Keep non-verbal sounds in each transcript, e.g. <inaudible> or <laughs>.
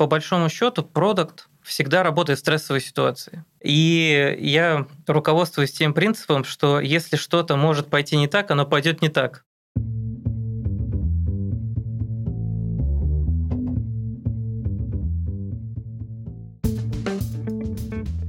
по большому счету, продукт всегда работает в стрессовой ситуации. И я руководствуюсь тем принципом, что если что-то может пойти не так, оно пойдет не так.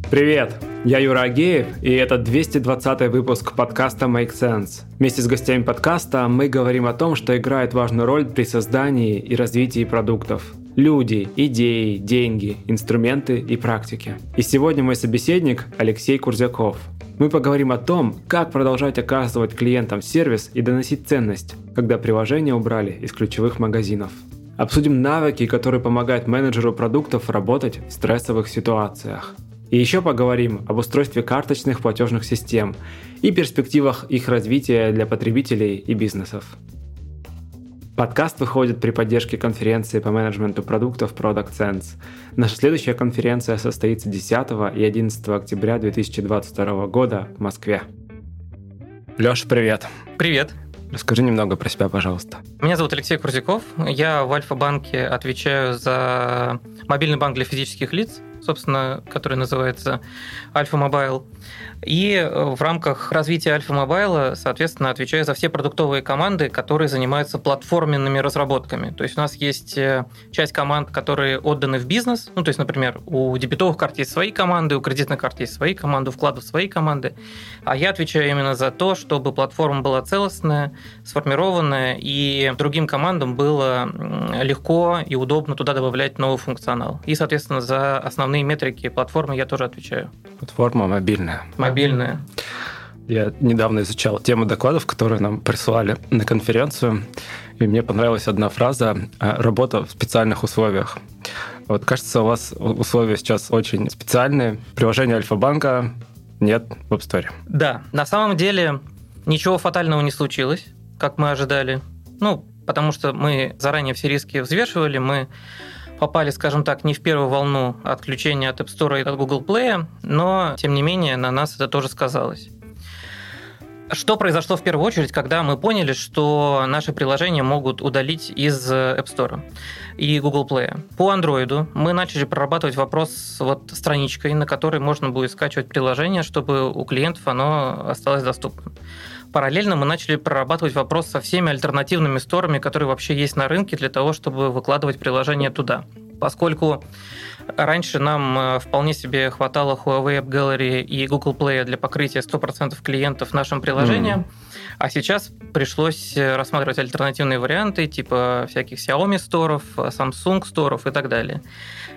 Привет! Я Юра Агеев, и это 220 выпуск подкаста Make Sense. Вместе с гостями подкаста мы говорим о том, что играет важную роль при создании и развитии продуктов. Люди, идеи, деньги, инструменты и практики. И сегодня мой собеседник Алексей Курзяков. Мы поговорим о том, как продолжать оказывать клиентам сервис и доносить ценность, когда приложение убрали из ключевых магазинов. Обсудим навыки, которые помогают менеджеру продуктов работать в стрессовых ситуациях. И еще поговорим об устройстве карточных платежных систем и перспективах их развития для потребителей и бизнесов. Подкаст выходит при поддержке конференции по менеджменту продуктов Product Sense. Наша следующая конференция состоится 10 и 11 октября 2022 года в Москве. Леша, привет. Привет. Расскажи немного про себя, пожалуйста. Меня зовут Алексей Курзяков. Я в Альфа-банке отвечаю за мобильный банк для физических лиц собственно, который называется Альфа Мобайл. И э, в рамках развития Альфа Мобайла, соответственно, отвечаю за все продуктовые команды, которые занимаются платформенными разработками. То есть у нас есть э, часть команд, которые отданы в бизнес. Ну, то есть, например, у дебетовых карт есть свои команды, у кредитных карт есть свои команды, у вкладов свои команды. А я отвечаю именно за то, чтобы платформа была целостная, сформированная, и другим командам было легко и удобно туда добавлять новый функционал. И, соответственно, за основные метрики платформы я тоже отвечаю. Платформа мобильная мобильные. Я недавно изучал тему докладов, которые нам прислали на конференцию, и мне понравилась одна фраза «работа в специальных условиях». Вот кажется, у вас условия сейчас очень специальные. Приложение Альфа-банка нет в App Store. Да, на самом деле ничего фатального не случилось, как мы ожидали. Ну, потому что мы заранее все риски взвешивали, мы попали, скажем так, не в первую волну отключения от App Store и от Google Play, но, тем не менее, на нас это тоже сказалось. Что произошло в первую очередь, когда мы поняли, что наши приложения могут удалить из App Store и Google Play? По Android мы начали прорабатывать вопрос с вот страничкой, на которой можно будет скачивать приложение, чтобы у клиентов оно осталось доступным. Параллельно мы начали прорабатывать вопрос со всеми альтернативными сторами, которые вообще есть на рынке для того, чтобы выкладывать приложение туда. Поскольку раньше нам э, вполне себе хватало Huawei App Gallery и Google Play для покрытия 100% клиентов нашим приложением, mm. А сейчас пришлось э, рассматривать альтернативные варианты, типа всяких Xiaomi сторов, Samsung сторов и так далее.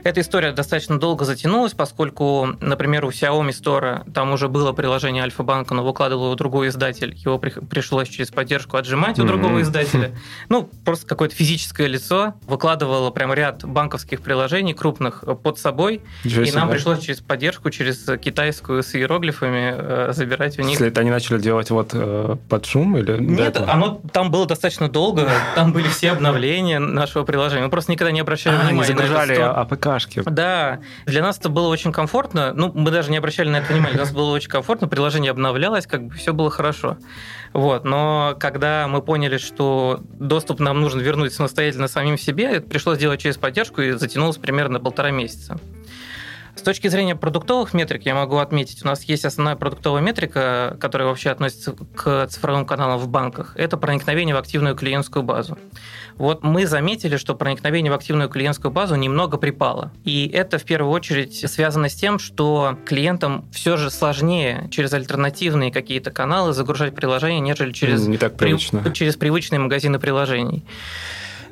Эта история достаточно долго затянулась, поскольку, например, у Xiaomi Store там уже было приложение Альфа-банка, но выкладывал его другой издатель. Его при, пришлось через поддержку отжимать у другого издателя. <laughs> Ну, просто какое-то физическое лицо выкладывало прям ряд банковских приложений крупных под собой. и нам пришлось через поддержку, через китайскую с иероглифами э, забирать у них. Если это они начали делать вот э, под шум или... Нет, оно там было достаточно долго, там были все обновления нашего приложения. Мы просто никогда не обращали а, внимания. Они загружали APK APK шки. Да, для нас это было очень комфортно. Ну, мы даже не обращали на это внимания. Для нас было очень комфортно, приложение обновлялось, как бы все было хорошо. Вот. Но когда мы поняли, что доступ нам нужно вернуть самостоятельно самим себе, это пришлось делать через поддержку и затянулось примерно полтора месяца. С точки зрения продуктовых метрик я могу отметить, у нас есть основная продуктовая метрика, которая вообще относится к цифровым каналам в банках. Это проникновение в активную клиентскую базу. Вот мы заметили, что проникновение в активную клиентскую базу немного припало. И это в первую очередь связано с тем, что клиентам все же сложнее через альтернативные какие-то каналы загружать приложения, нежели через, Не так привычно. При, через привычные магазины приложений.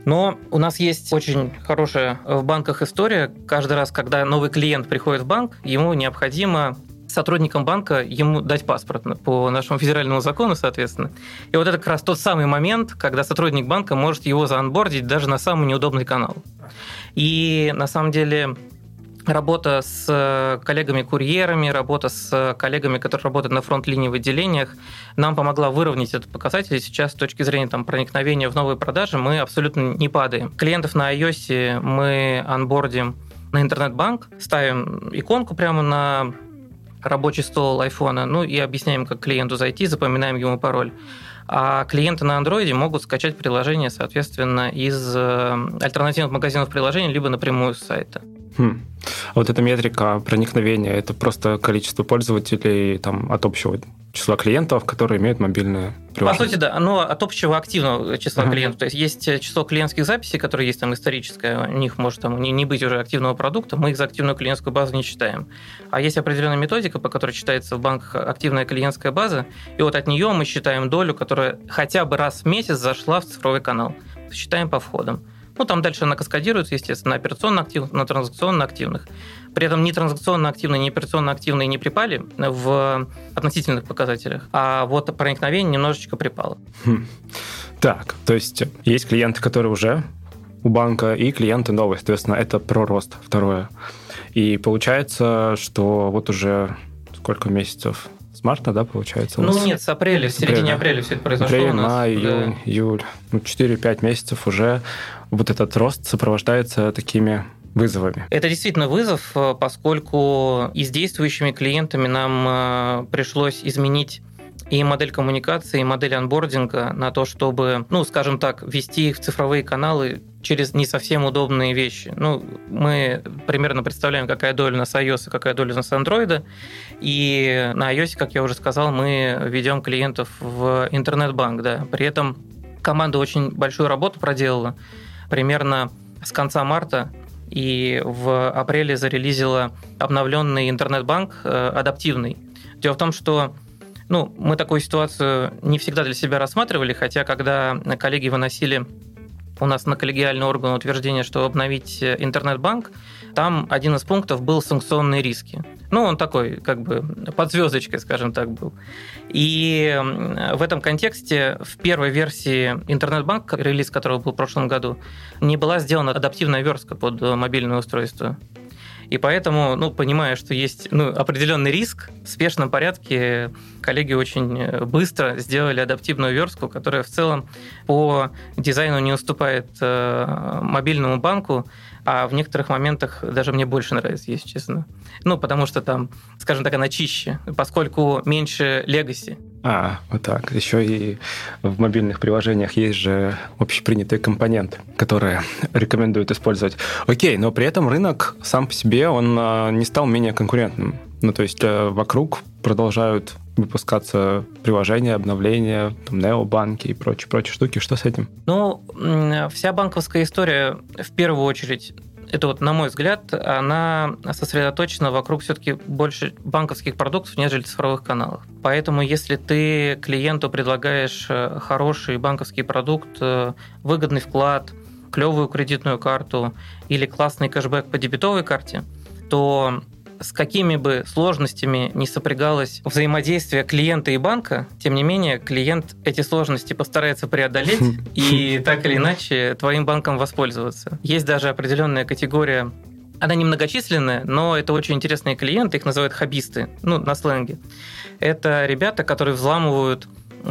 Но у нас есть очень хорошая в банках история. Каждый раз, когда новый клиент приходит в банк, ему необходимо сотрудникам банка ему дать паспорт по нашему федеральному закону, соответственно. И вот это как раз тот самый момент, когда сотрудник банка может его заанбордить даже на самый неудобный канал. И на самом деле работа с э, коллегами-курьерами, работа с коллегами, которые работают на фронт-линии в отделениях, нам помогла выровнять этот показатель. Сейчас с точки зрения там, проникновения в новые продажи мы абсолютно не падаем. Клиентов на iOS мы анбордим на интернет-банк, ставим иконку прямо на рабочий стол айфона, ну и объясняем, как клиенту зайти, запоминаем ему пароль. а клиенты на андроиде могут скачать приложение, соответственно, из э, альтернативных магазинов приложений, либо напрямую с сайта. Хм. А вот эта метрика проникновения, это просто количество пользователей там, от общего числа клиентов, которые имеют мобильное приложение? По сути, да. Оно от общего активного числа uh-huh. клиентов. То есть есть число клиентских записей, которые есть там историческое, у них может там не, не быть уже активного продукта, мы их за активную клиентскую базу не считаем. А есть определенная методика, по которой считается в банках активная клиентская база, и вот от нее мы считаем долю, которая хотя бы раз в месяц зашла в цифровой канал. Считаем по входам. Ну, там дальше она каскадируется, естественно, на операционно активных, на транзакционно активных. При этом ни транзакционно активные, ни операционно активные не припали в относительных показателях, а вот проникновение немножечко припало. Хм. Так, то есть есть клиенты, которые уже у банка, и клиенты новые, соответственно, это про рост, второе. И получается, что вот уже сколько месяцев? С марта, да, получается? Ну нет, с апреля, в середине апреля все это произошло Апрель, у нас. май, июнь, да. июль. Ну, 4-5 месяцев уже вот этот рост сопровождается такими вызовами. Это действительно вызов, э, поскольку и с действующими клиентами нам э, пришлось изменить и модель коммуникации, и модель анбординга на то, чтобы, ну, скажем так, вести их в цифровые каналы через не совсем удобные вещи. Ну, мы примерно представляем, какая доля у нас iOS, какая доля у нас Android. И на iOS, как я уже сказал, мы ведем клиентов в интернет-банк, да. При этом команда очень большую работу проделала примерно с конца марта и в апреле зарелизила обновленный интернет-банк э, адаптивный. Дело в том, что ну, мы такую ситуацию не всегда для себя рассматривали, хотя когда коллеги выносили у нас на коллегиальный орган утверждение, что обновить э, интернет-банк, там один из пунктов был санкционные риски. Ну, он такой, как бы, под звездочкой, скажем так, был. И в этом контексте в первой версии интернет-банка, релиз которого был в прошлом году, не была сделана адаптивная верстка под мобильное устройство. И поэтому, ну, понимая, что есть ну, определенный риск, в спешном порядке коллеги очень быстро сделали адаптивную верстку, которая в целом по дизайну не уступает э, мобильному банку, а в некоторых моментах даже мне больше нравится, если честно. Ну, потому что там, скажем так, она чище, поскольку меньше легаси. А, вот так. Еще и в мобильных приложениях есть же общепринятые компоненты, которые рекомендуют использовать. Окей, но при этом рынок сам по себе, он а, не стал менее конкурентным. Ну, то есть э, вокруг продолжают выпускаться приложения, обновления, там, необанки и прочие-прочие штуки. Что с этим? Ну, вся банковская история в первую очередь это вот, на мой взгляд, она сосредоточена вокруг все-таки больше банковских продуктов, нежели цифровых каналов. Поэтому, если ты клиенту предлагаешь э, хороший банковский продукт, э, выгодный вклад, клевую кредитную карту или классный кэшбэк по дебетовой карте, то с какими бы сложностями не сопрягалось взаимодействие клиента и банка, тем не менее клиент эти сложности постарается преодолеть <laughs> и так или иначе твоим банком воспользоваться. Есть даже определенная категория она немногочисленная, но это очень интересные клиенты, их называют хабисты, ну, на сленге. Это ребята, которые взламывают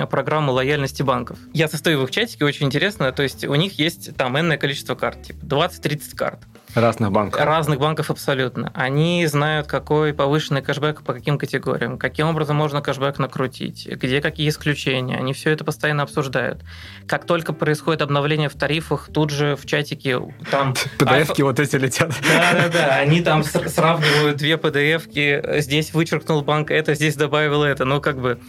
программу лояльности банков. Я состою в их чатике, очень интересно, то есть у них есть там энное количество карт, типа 20-30 карт. Разных банков. Разных банков абсолютно. Они знают, какой повышенный кэшбэк по каким категориям, каким образом можно кэшбэк накрутить, где какие исключения. Они все это постоянно обсуждают. Как только происходит обновление в тарифах, тут же в чатике там... <laughs> PDF-ки вот эти летят. <laughs> Да-да-да, они там сравнивают две PDF-ки, здесь вычеркнул банк это, здесь добавил это, ну как бы.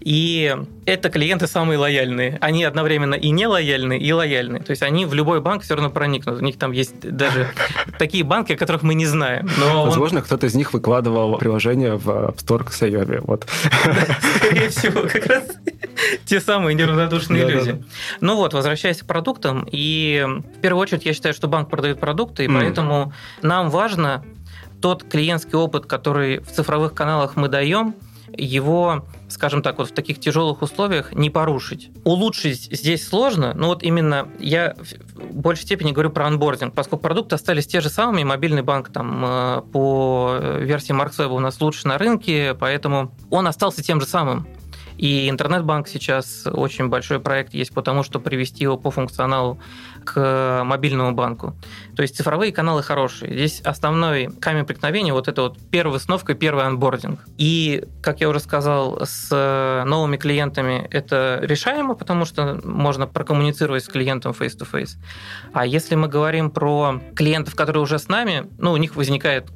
И это клиенты самые лояльные. Они одновременно и не лояльные, и лояльные. То есть они в любой банк все равно проникнут. У них там есть даже <laughs> такие банки, о которых мы не знаем. Но Возможно, он... кто-то из них выкладывал приложение в App Store к Сайоме. Вот. Скорее всего, как раз те самые неравнодушные люди. Ну вот, возвращаясь к продуктам, и в первую очередь я считаю, что банк продает продукты, и поэтому нам важно тот клиентский опыт, который в цифровых каналах мы даем, его скажем так, вот в таких тяжелых условиях не порушить. Улучшить здесь сложно, но вот именно я в большей степени говорю про анбординг, поскольку продукты остались те же самые, мобильный банк там э, по версии MarksWeb у нас лучше на рынке, поэтому он остался тем же самым. И интернет-банк сейчас очень большой проект есть по тому, чтобы привести его по функционалу к мобильному банку. То есть цифровые каналы хорошие. Здесь основной камень преткновения вот это вот первая сновка, первый анбординг. И, как я уже сказал, с новыми клиентами это решаемо, потому что можно прокоммуницировать с клиентом face-to-face. А если мы говорим про клиентов, которые уже с нами, ну, у них возникает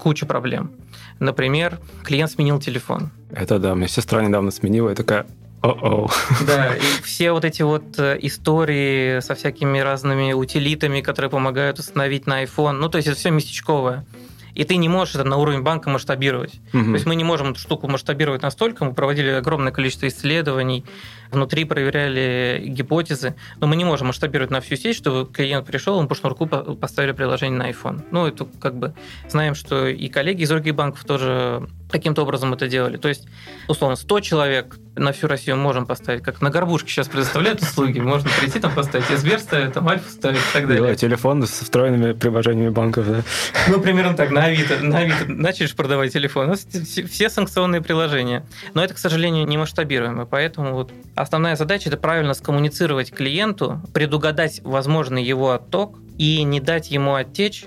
куча проблем. Например, клиент сменил телефон. Это да, мне сестра недавно сменила, и такая, о-о. Да, и все вот эти вот э, истории со всякими разными утилитами, которые помогают установить на iPhone, ну, то есть это все местечковое и ты не можешь это на уровень банка масштабировать. Угу. То есть мы не можем эту штуку масштабировать настолько, мы проводили огромное количество исследований, внутри проверяли гипотезы, но мы не можем масштабировать на всю сеть, чтобы клиент пришел, мы по шнурку поставили приложение на iPhone. Ну, это как бы знаем, что и коллеги из других банков тоже каким-то образом это делали. То есть, условно, 100 человек на всю Россию можем поставить, как на горбушке сейчас предоставляют услуги, можно прийти там поставить, Сбер ставит, там Альфа ставит и так далее. телефон с встроенными приложениями банков, да? Ну, примерно так, на Авито, на Авито начали продавать телефон. У нас все санкционные приложения. Но это, к сожалению, не масштабируемо, поэтому вот основная задача – это правильно скоммуницировать клиенту, предугадать возможный его отток и не дать ему оттечь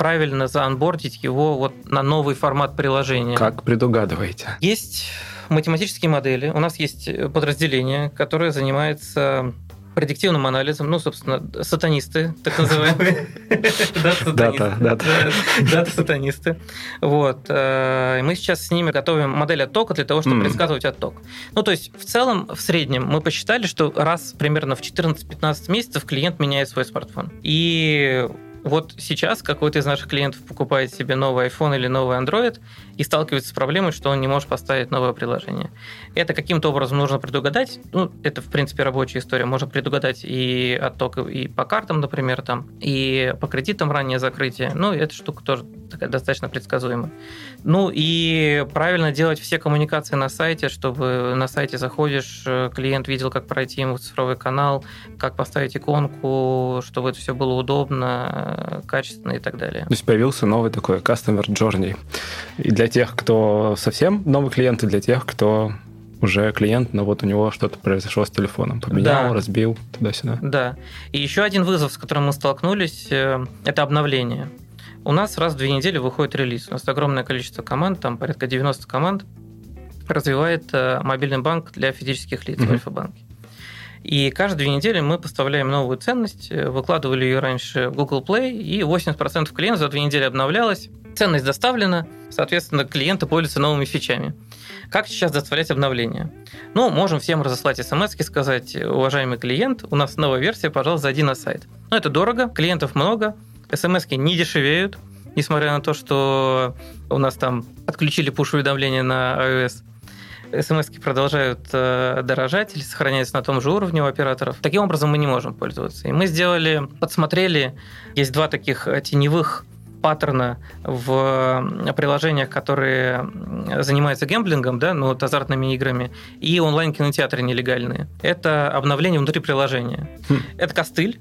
правильно заанбордить его вот на новый формат приложения. Как предугадываете? Есть математические модели. У нас есть подразделение, которое занимается предиктивным анализом, ну, собственно, сатанисты, так называемые. <laughs> Дата-сатанисты. Вот. Э, мы сейчас с ними готовим модель оттока для того, чтобы предсказывать отток. Ну, то есть, в целом, в среднем мы посчитали, что раз примерно в 14-15 месяцев клиент меняет свой смартфон. И вот сейчас какой-то из наших клиентов покупает себе новый iPhone или новый Android и сталкивается с проблемой, что он не может поставить новое приложение. Это каким-то образом нужно предугадать. Ну, это, в принципе, рабочая история. Можно предугадать и отток и по картам, например, там, и по кредитам раннее закрытие. Ну, эта штука тоже такая достаточно предсказуемая. Ну, и правильно делать все коммуникации на сайте, чтобы на сайте заходишь, клиент видел, как пройти ему цифровой канал, как поставить иконку, чтобы это все было удобно, качественно и так далее. То есть появился новый такой Customer Journey. И для тех, кто совсем новый клиент, и для тех, кто уже клиент, но вот у него что-то произошло с телефоном. Поменял, да. разбил, туда-сюда. Да. И еще один вызов, с которым мы столкнулись, э, это обновление. У нас раз в две недели выходит релиз. У нас огромное количество команд, там порядка 90 команд, развивает э, мобильный банк для физических лиц mm-hmm. в Альфа-банке. И каждые две недели мы поставляем новую ценность, э, выкладывали ее раньше в Google Play, и 80% клиентов за две недели обновлялось, ценность доставлена, соответственно, клиенты пользуются новыми фичами. Как сейчас доставлять обновления? Ну, можем всем разослать смс и сказать, уважаемый клиент, у нас новая версия, пожалуйста, зайди на сайт. Но это дорого, клиентов много, смс не дешевеют, несмотря на то, что у нас там отключили пуш-уведомления на iOS смс продолжают э, дорожать или сохраняются на том же уровне у операторов. Таким образом мы не можем пользоваться. И мы сделали, подсмотрели, есть два таких теневых паттерна в приложениях, которые занимаются гемблингом, да, ну, вот азартными играми, и онлайн-кинотеатры нелегальные. Это обновление внутри приложения. Хм. Это костыль,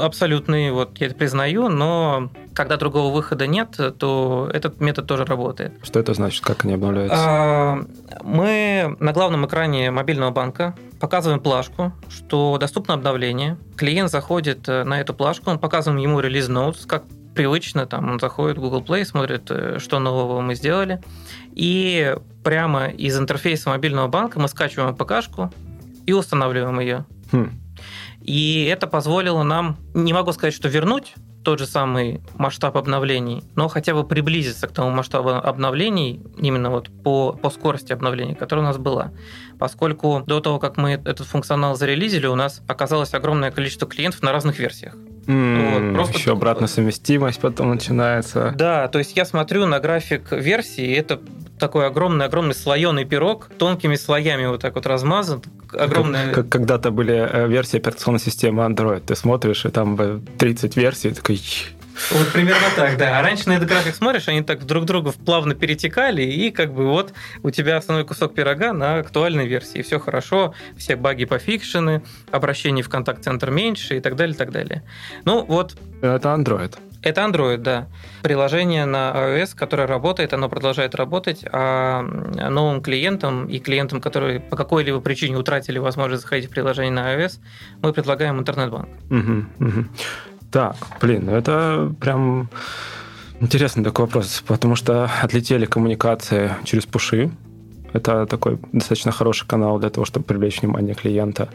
абсолютный, вот я это признаю, но когда другого выхода нет, то этот метод тоже работает. Что это значит, как они обновляются? А, мы на главном экране мобильного банка показываем плашку, что доступно обновление. Клиент заходит э, на эту плашку, он показываем ему релиз notes, как привычно, там он заходит в Google Play, смотрит, э, что нового мы сделали, и прямо из интерфейса мобильного банка мы скачиваем АПК-шку и устанавливаем ее. Хм. И это позволило нам, не могу сказать, что вернуть тот же самый масштаб обновлений, но хотя бы приблизиться к тому масштабу обновлений, именно вот по, по скорости обновлений, которая у нас была. Поскольку до того, как мы этот функционал зарелизили, у нас оказалось огромное количество клиентов на разных версиях. Mm, вот, просто еще обратная совместимость потом начинается. Да, то есть я смотрю на график версии, это такой огромный-огромный слоеный пирог, тонкими слоями вот так вот размазан. Огромная... Как, как когда-то были э, версии операционной системы Android. Ты смотришь, и там 30 версий, такой... Вот примерно так, да. А раньше на этот график смотришь, они так друг друга плавно перетекали, и как бы вот у тебя основной кусок пирога на актуальной версии. Все хорошо, все баги пофикшены, обращений в контакт-центр меньше и так далее, и так далее. Ну вот... Это Android. Это Android, да. Приложение на iOS, которое работает, оно продолжает работать, а новым клиентам и клиентам, которые по какой-либо причине утратили возможность заходить в приложение на iOS, мы предлагаем интернет-банк. Угу, угу. Так, блин, ну это прям интересный такой вопрос, потому что отлетели коммуникации через пуши. Это такой достаточно хороший канал для того, чтобы привлечь внимание клиента.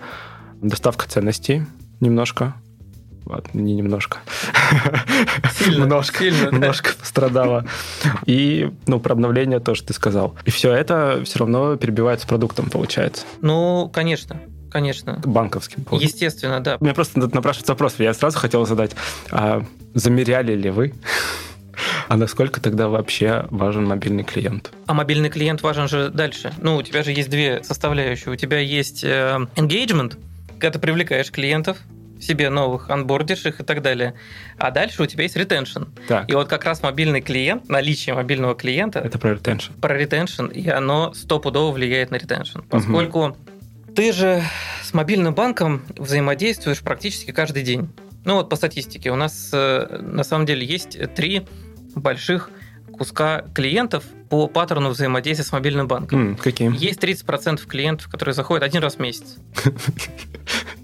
Доставка ценностей немножко Ладно, не немножко. Сильно, немножко, сильно, немножко да. пострадала. И, ну, про обновление тоже ты сказал. И все это все равно перебивается продуктом, получается. Ну, конечно. Конечно. Банковским. Естественно, да. У меня просто напрашивается вопрос. Я сразу хотел задать, а замеряли ли вы <laughs> а насколько тогда вообще важен мобильный клиент? А мобильный клиент важен же дальше. Ну, у тебя же есть две составляющие. У тебя есть э, engagement, когда ты привлекаешь клиентов, себе новых, анбордишь их и так далее. А дальше у тебя есть ретеншн. И вот как раз мобильный клиент, наличие мобильного клиента... Это про ретеншн. Про ретеншн, и оно стопудово влияет на ретеншн. Поскольку угу. Ты же с мобильным банком взаимодействуешь практически каждый день. Ну вот по статистике у нас э, на самом деле есть три больших куска клиентов по паттерну взаимодействия с мобильным банком. Mm, каким? Есть 30% клиентов, которые заходят один раз в месяц. <laughs>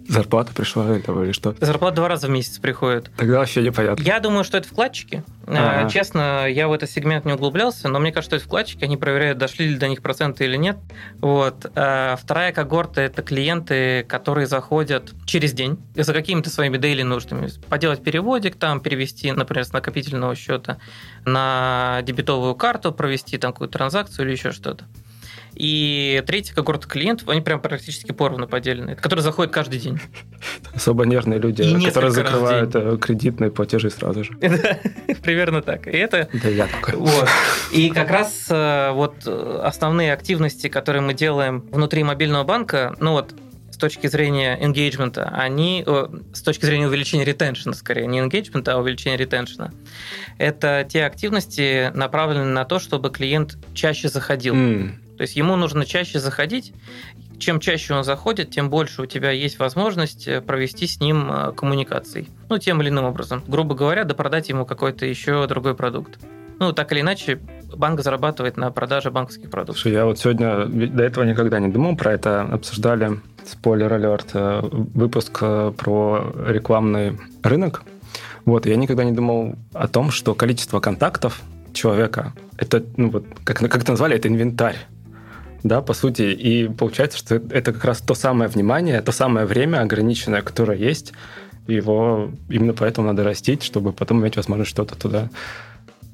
Зарплата пришла или что? Зарплата два раза в месяц приходит. Тогда вообще непонятно. Я думаю, что это вкладчики. А-а-а. Честно, я в этот сегмент не углублялся, но мне кажется, что это вкладчики, они проверяют, дошли ли до них проценты или нет. Вот. А вторая когорта – это клиенты, которые заходят через день за какими-то своими дейли нуждами. Поделать переводик, там, перевести, например, с накопительного счета на дебетовую карту, провести там какую-то транзакцию или еще что-то. И третья когорта клиентов, они прям практически поровну поделены, которые заходят каждый день. <laughs> Особо нервные люди, и которые закрывают э, кредитные платежи сразу же. <laughs> Примерно так. И это... Да я такой. Вот. <laughs> И как раз э, вот э, основные активности, которые мы делаем внутри мобильного банка, ну вот с точки зрения engagement, они с точки зрения увеличения ретеншена, скорее, не engagement, а увеличения ретеншена, это те активности, направленные на то, чтобы клиент чаще заходил. Mm. То есть ему нужно чаще заходить. Чем чаще он заходит, тем больше у тебя есть возможность э, провести с ним э, коммуникации. Ну, тем или иным образом. Грубо говоря, допродать ему какой-то еще другой продукт. Ну, так или иначе, банк зарабатывает на продаже банковских продуктов. Слушай, я вот сегодня до этого никогда не думал про это. Обсуждали, спойлер алерт, э, выпуск про рекламный рынок. Вот, я никогда не думал о том, что количество контактов человека, это, ну вот, как, как это назвали, это инвентарь да, по сути. И получается, что это как раз то самое внимание, то самое время ограниченное, которое есть. Его именно поэтому надо растить, чтобы потом иметь возможность что-то туда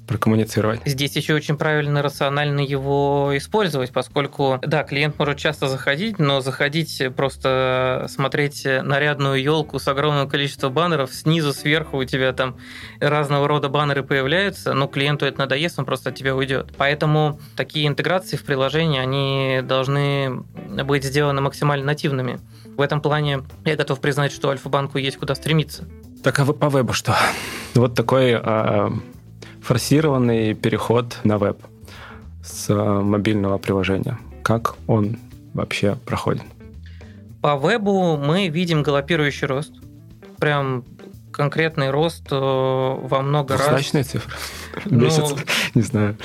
прокоммуницировать. Здесь еще очень правильно, рационально его использовать, поскольку, да, клиент может часто заходить, но заходить просто смотреть нарядную елку с огромным количеством баннеров, снизу, сверху у тебя там разного рода баннеры появляются, но клиенту это надоест, он просто от тебя уйдет. Поэтому такие интеграции в приложение, они должны быть сделаны максимально нативными. В этом плане я готов признать, что Альфа-банку есть куда стремиться. Так а по вебу что? Вот такой а, форсированный переход на веб с э, мобильного приложения. Как он вообще проходит? По вебу мы видим галопирующий рост. Прям конкретный рост э, во много раз. Значные цифры? <laughs> Ну, Месяц? Не знаю.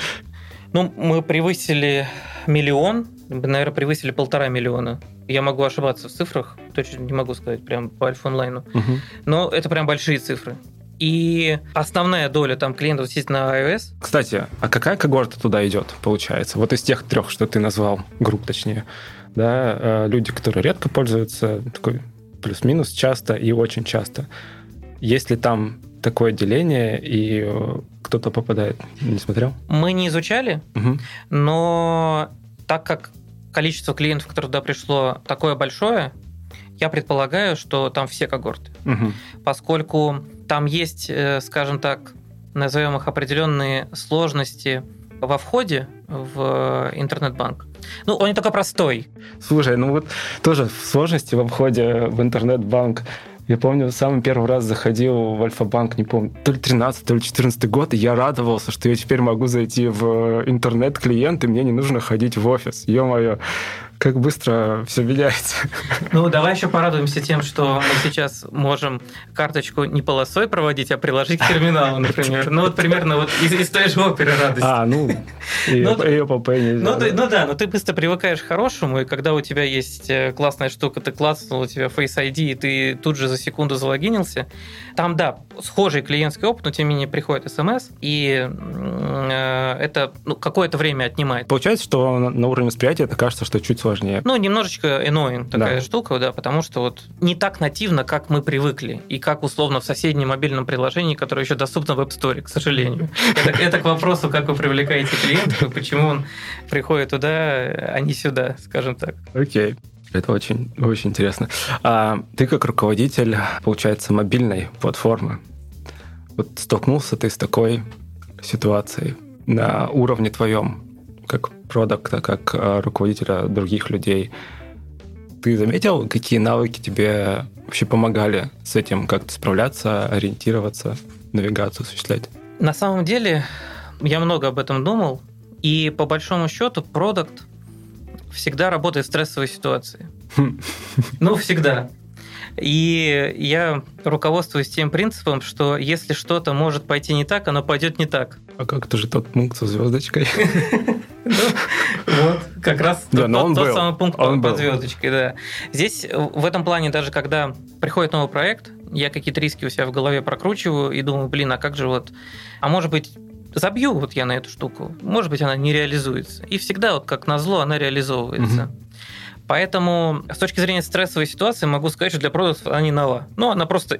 Ну, мы превысили миллион, наверное, превысили полтора миллиона. Я могу ошибаться в цифрах, точно не могу сказать прям по Альфа онлайну. Угу. Но это прям большие цифры и основная доля там клиентов сидит на iOS. Кстати, а какая когорта туда идет, получается? Вот из тех трех, что ты назвал, групп точнее, да, э, люди, которые редко пользуются, такой плюс-минус часто и очень часто. Есть ли там такое деление, и э, кто-то попадает? Не смотрел? Мы не изучали, угу. но так как количество клиентов, которые туда пришло, такое большое, я предполагаю, что там все когорты. Угу. Поскольку там есть, э, скажем так, назовем их определенные сложности во входе в интернет-банк. Ну, он не такой простой. Слушай, ну вот тоже сложности во входе в интернет-банк. Я помню, самый первый раз заходил в Альфа-банк, не помню, то ли 13, то ли 14 год, и я радовался, что я теперь могу зайти в интернет-клиент, и мне не нужно ходить в офис. Ё-моё, как быстро все меняется. Ну, давай еще порадуемся тем, что мы сейчас можем карточку не полосой проводить, а приложить к терминалу, например. Ну, вот примерно вот из, из той же оперы радости. А, ну, и, ну, и ОПП Ну, ты, ну да, но ты быстро привыкаешь к хорошему, и когда у тебя есть э, классная штука, ты класснул, у тебя Face ID, и ты тут же за секунду залогинился, там, да, схожий клиентский опыт, но тем не менее приходит смс, и э, это ну, какое-то время отнимает. Получается, что на уровне восприятия это кажется, что чуть сложнее. Ну, немножечко annoying такая да. штука, да, потому что вот не так нативно, как мы привыкли, и как условно в соседнем мобильном приложении, которое еще доступно в App Store, к сожалению. Это, это к вопросу, как вы привлекаете клиентов, и почему он приходит туда, а не сюда, скажем так. Окей. Это очень, очень интересно. А ты как руководитель, получается, мобильной платформы, вот столкнулся ты с такой ситуацией на уровне твоем, как продукта, как а, руководителя других людей. Ты заметил, какие навыки тебе вообще помогали с этим как-то справляться, ориентироваться, навигацию осуществлять? На самом деле, я много об этом думал, и по большому счету продукт всегда работает в стрессовой ситуации. Ну, всегда. И я руководствуюсь тем принципом, что если что-то может пойти не так, оно пойдет не так. А как это же тот пункт со звездочкой? <laughs> Вот, как раз тот самый пункт под звездочкой, да. Здесь в этом плане даже когда приходит новый проект, я какие-то риски у себя в голове прокручиваю и думаю, блин, а как же вот... А может быть, забью вот я на эту штуку, может быть, она не реализуется. И всегда, вот как назло, она реализовывается. Угу. Поэтому с точки зрения стрессовой ситуации могу сказать, что для продуктов она не нова. Но она просто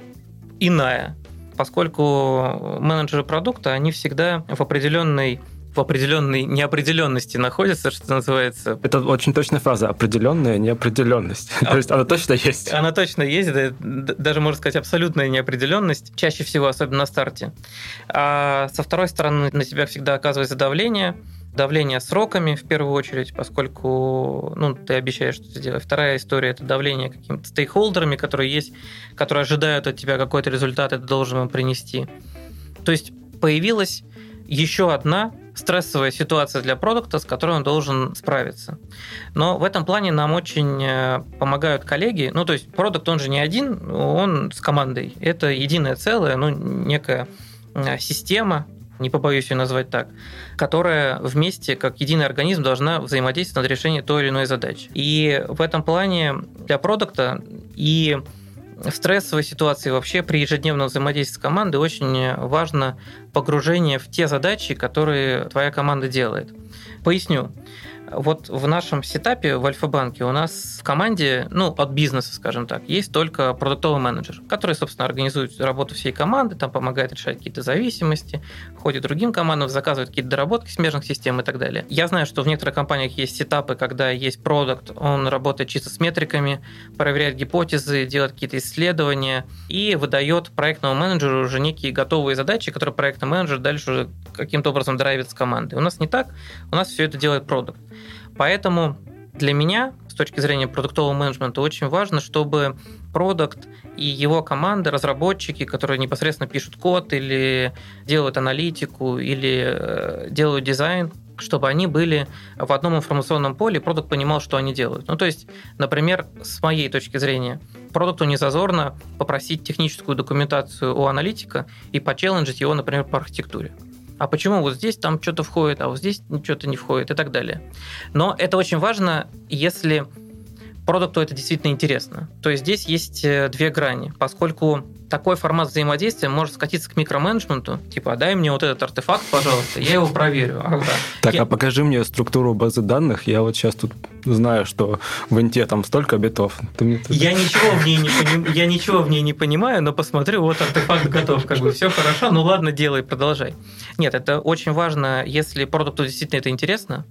иная, поскольку менеджеры продукта, они всегда в определенной в определенной неопределенности находится, что называется. Это очень точная фраза. Определенная неопределенность. А, То есть она точно есть. Она точно есть, да, даже можно сказать абсолютная неопределенность, чаще всего, особенно на старте. А со второй стороны на тебя всегда оказывается давление, давление сроками в первую очередь, поскольку ну, ты обещаешь что сделать. Вторая история это давление какими-то стейкхолдерами, которые есть, которые ожидают от тебя какой-то результат, и ты должен им принести. То есть появилась еще одна стрессовая ситуация для продукта, с которой он должен справиться. Но в этом плане нам очень э, помогают коллеги. Ну, то есть продукт, он же не один, он с командой. Это единое целое, ну, некая э, система, не побоюсь ее назвать так, которая вместе, как единый организм, должна взаимодействовать над решением той или иной задачи. И в этом плане для продукта и в стрессовой ситуации вообще при ежедневном взаимодействии с командой очень важно погружение в те задачи, которые твоя команда делает. Поясню. Вот в нашем сетапе в Альфа-банке у нас в команде, ну, от бизнеса, скажем так, есть только продуктовый менеджер, который, собственно, организует работу всей команды, там помогает решать какие-то зависимости, ходит другим командам, заказывает какие-то доработки смежных систем и так далее. Я знаю, что в некоторых компаниях есть сетапы, когда есть продукт, он работает чисто с метриками, проверяет гипотезы, делает какие-то исследования и выдает проектному менеджеру уже некие готовые задачи, которые проектный менеджер дальше уже каким-то образом драйвит с командой. У нас не так, у нас все это делает продукт. Поэтому для меня, с точки зрения продуктового менеджмента, очень важно, чтобы продукт и его команды, разработчики, которые непосредственно пишут код или делают аналитику, или э, делают дизайн, чтобы они были в одном информационном поле, и продукт понимал, что они делают. Ну, то есть, например, с моей точки зрения, продукту не зазорно попросить техническую документацию у аналитика и почелленджить его, например, по архитектуре а почему вот здесь там что-то входит, а вот здесь что-то не входит и так далее. Но это очень важно, если продукту это действительно интересно. То есть здесь есть э, две грани, поскольку такой формат взаимодействия может скатиться к микроменеджменту, типа, «А дай мне вот этот артефакт, пожалуйста, я его проверю. Ага. Так, я... а покажи мне структуру базы данных, я вот сейчас тут знаю, что в инте там столько битов. Ты мне я, ничего в ней не поним... я ничего в ней не понимаю, но посмотрю, вот артефакт готов, как бы все хорошо, ну ладно, делай, продолжай. Нет, это очень важно, если продукту действительно это интересно,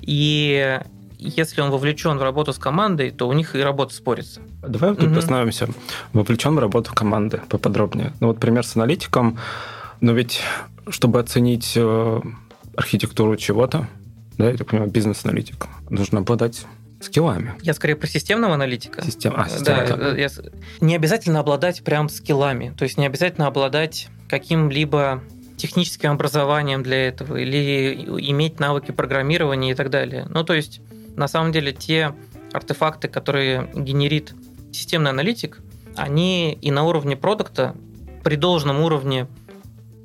и если он вовлечен в работу с командой, то у них и работа спорится. Давай тут угу. остановимся. Вовлечен в работу команды поподробнее. Ну вот пример с аналитиком. Но ведь, чтобы оценить э, архитектуру чего-то, да, я так понимаю, бизнес-аналитик, нужно обладать скиллами. Я скорее про системного аналитика. Систем... А, система, да, я... Не обязательно обладать прям скиллами, то есть не обязательно обладать каким-либо техническим образованием для этого или иметь навыки программирования и так далее. Ну, то есть на самом деле те артефакты, которые генерит системный аналитик, они и на уровне продукта при должном уровне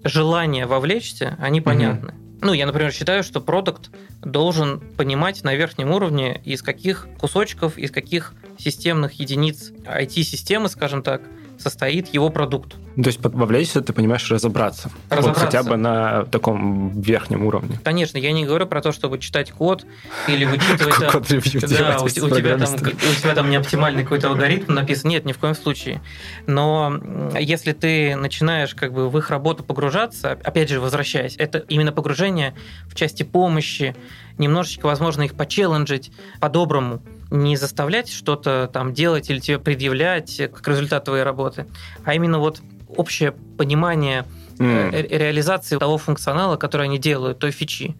желания вовлечься, они понятны. Угу. Ну, я, например, считаю, что продукт должен понимать на верхнем уровне, из каких кусочков, из каких системных единиц IT-системы, скажем так, состоит его продукт. То есть вовлечься, ты понимаешь, разобраться. разобраться. Вот хотя бы на таком верхнем уровне. Конечно, я не говорю про то, чтобы читать код или вычитывать... Код Да, у тебя там у тебя там не оптимальный какой-то алгоритм написан. Нет, ни в коем случае. Но если ты начинаешь как бы в их работу погружаться, опять же, возвращаясь, это именно погружение в части помощи, немножечко, возможно, их почелленджить по-доброму, не заставлять что-то там делать или тебе предъявлять как результат твоей работы, а именно вот общее понимание mm. реализации того функционала, который они делают, той фичи.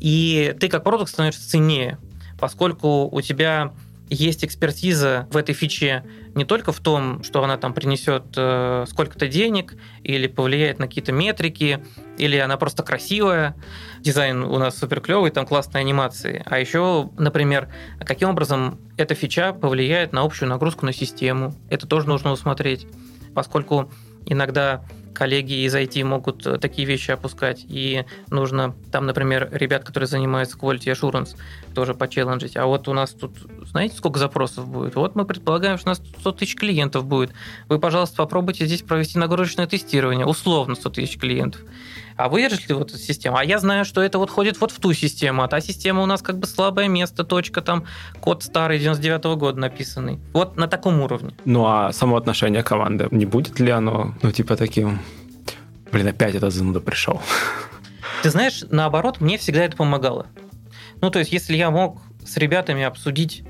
И ты как продукт становишься ценнее, поскольку у тебя есть экспертиза в этой фиче не только в том, что она там принесет э, сколько-то денег или повлияет на какие-то метрики, или она просто красивая, дизайн у нас супер клевый, там классные анимации, а еще, например, каким образом эта фича повлияет на общую нагрузку на систему. Это тоже нужно усмотреть, поскольку иногда коллеги из IT могут э, такие вещи опускать, и нужно там, например, ребят, которые занимаются quality assurance, тоже почелленджить. А вот у нас тут, знаете, сколько запросов будет? Вот мы предполагаем, что у нас 100 тысяч клиентов будет. Вы, пожалуйста, попробуйте здесь провести нагрузочное тестирование, условно 100 тысяч клиентов. А выдержит ли вот эта система? А я знаю, что это вот ходит вот в ту систему, а та система у нас как бы слабое место, точка, там код старый 99 -го года написанный. Вот на таком уровне. Ну а само отношение команды, не будет ли оно, ну типа таким, блин, опять этот зануда пришел? Ты знаешь, наоборот, мне всегда это помогало. Ну, то есть, если я мог с ребятами обсудить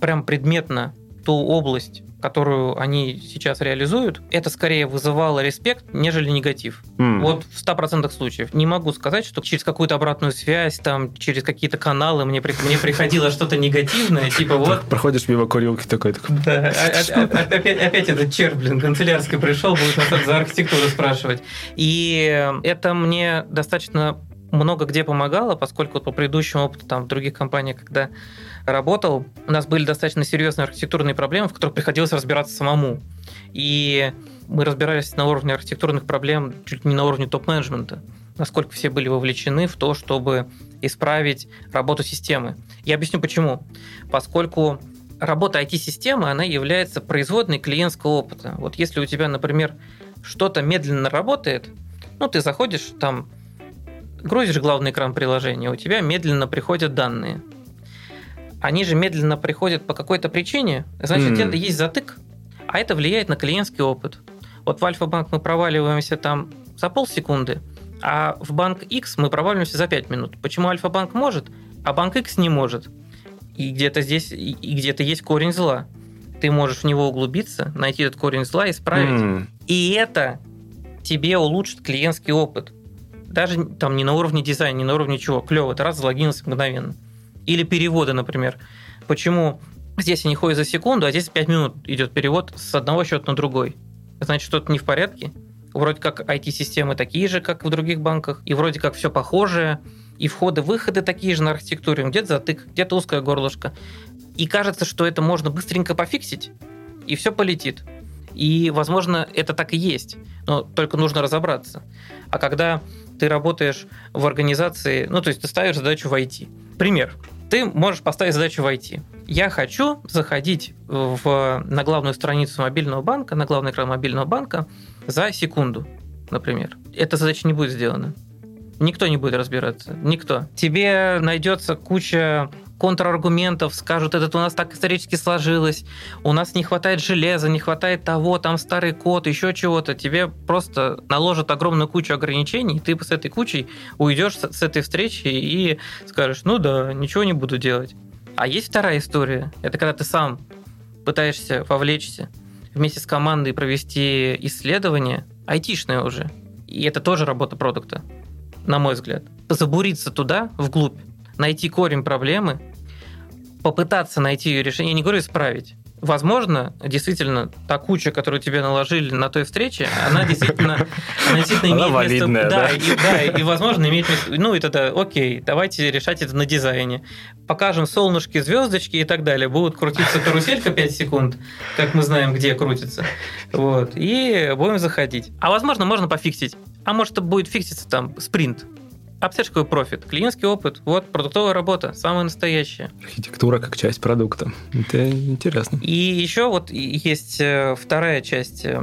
прям предметно ту область, которую они сейчас реализуют, это скорее вызывало респект, нежели негатив. Mm. Вот в 100% случаев. Не могу сказать, что через какую-то обратную связь, там, через какие-то каналы мне, мне приходило что-то негативное, <laughs> типа вот... Проходишь мимо курилки такой. Да, а, а, а, опять, опять этот черт, блин, канцелярский пришел, будет нас за архитектуру спрашивать. И это мне достаточно много где помогало, поскольку по предыдущему опыту там, в других компаниях, когда работал, у нас были достаточно серьезные архитектурные проблемы, в которых приходилось разбираться самому. И мы разбирались на уровне архитектурных проблем чуть не на уровне топ-менеджмента, насколько все были вовлечены в то, чтобы исправить работу системы. Я объясню почему. Поскольку работа IT-системы, она является производной клиентского опыта. Вот если у тебя, например, что-то медленно работает, ну, ты заходишь там грузишь главный экран приложения, у тебя медленно приходят данные. Они же медленно приходят по какой-то причине, значит, mm. это есть затык, а это влияет на клиентский опыт. Вот в Альфа-банк мы проваливаемся там за полсекунды, а в банк X мы проваливаемся за 5 минут. Почему Альфа-банк может, а банк X не может? И где-то здесь, и где-то есть корень зла. Ты можешь в него углубиться, найти этот корень зла и исправить. Mm. И это тебе улучшит клиентский опыт даже там не на уровне дизайна, не на уровне чего, клево, ты раз залогинился мгновенно. Или переводы, например. Почему здесь они ходят за секунду, а здесь 5 минут идет перевод с одного счета на другой? Значит, что-то не в порядке? Вроде как IT-системы такие же, как в других банках, и вроде как все похожее, и входы-выходы такие же на архитектуре, где-то затык, где-то узкое горлышко. И кажется, что это можно быстренько пофиксить, и все полетит. И, возможно, это так и есть, но только нужно разобраться. А когда ты работаешь в организации, ну, то есть ты ставишь задачу войти. Пример. Ты можешь поставить задачу войти. Я хочу заходить в, на главную страницу мобильного банка, на главный экран мобильного банка за секунду, например. Эта задача не будет сделана. Никто не будет разбираться. Никто. Тебе найдется куча контраргументов, скажут, это у нас так исторически сложилось, у нас не хватает железа, не хватает того, там старый код, еще чего-то, тебе просто наложат огромную кучу ограничений, и ты с этой кучей уйдешь с этой встречи и скажешь, ну да, ничего не буду делать. А есть вторая история, это когда ты сам пытаешься вовлечься вместе с командой провести исследование, айтишное уже, и это тоже работа продукта, на мой взгляд. Забуриться туда, вглубь, найти корень проблемы, попытаться найти ее решение, я не говорю исправить, возможно, действительно, та куча, которую тебе наложили на той встрече, она действительно, она действительно имеет она место... Да, да, и, да, и, возможно, имеет место... Ну, и тогда, окей, давайте решать это на дизайне. Покажем солнышки, звездочки и так далее. Будут крутиться каруселька 5 секунд, как мы знаем, где крутится. Вот. И будем заходить. А возможно, можно пофиксить. А может, это будет фикситься там спринт какой профит? Клиентский опыт, вот, продуктовая работа, самая настоящая. Архитектура как часть продукта. Это интересно. И еще вот есть э, вторая часть э,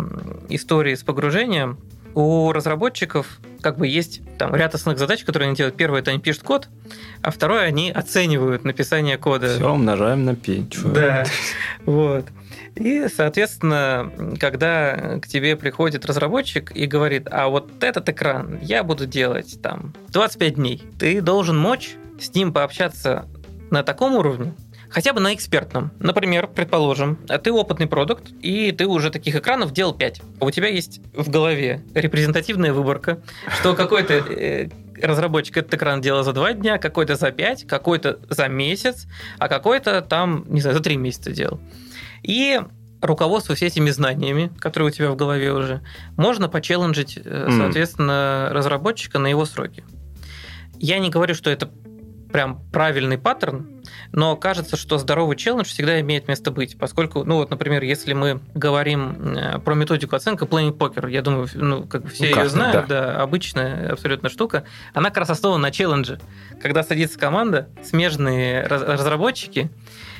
истории с погружением. У разработчиков как бы есть там ряд основных задач, которые они делают. Первое, это они пишут код, а второе, они оценивают написание кода. Все умножаем на 5. Да, <laughs> вот. И, соответственно, когда к тебе приходит разработчик и говорит, а вот этот экран я буду делать там 25 дней, ты должен мочь с ним пообщаться на таком уровне, хотя бы на экспертном. Например, предположим, ты опытный продукт, и ты уже таких экранов делал 5. У тебя есть в голове репрезентативная выборка, что какой-то э, разработчик этот экран делал за 2 дня, какой-то за 5, какой-то за месяц, а какой-то там, не знаю, за 3 месяца делал. И руководствуясь этими знаниями, которые у тебя в голове уже, можно почелленджить, mm. соответственно, разработчика на его сроки. Я не говорю, что это прям правильный паттерн, но кажется, что здоровый челлендж всегда имеет место быть, поскольку, ну вот, например, если мы говорим э, про методику оценки Playing Poker, я думаю, ну, как все ну, ее знают, да. да, обычная абсолютно штука, она как раз основана на челлендже. Когда садится команда, смежные разработчики,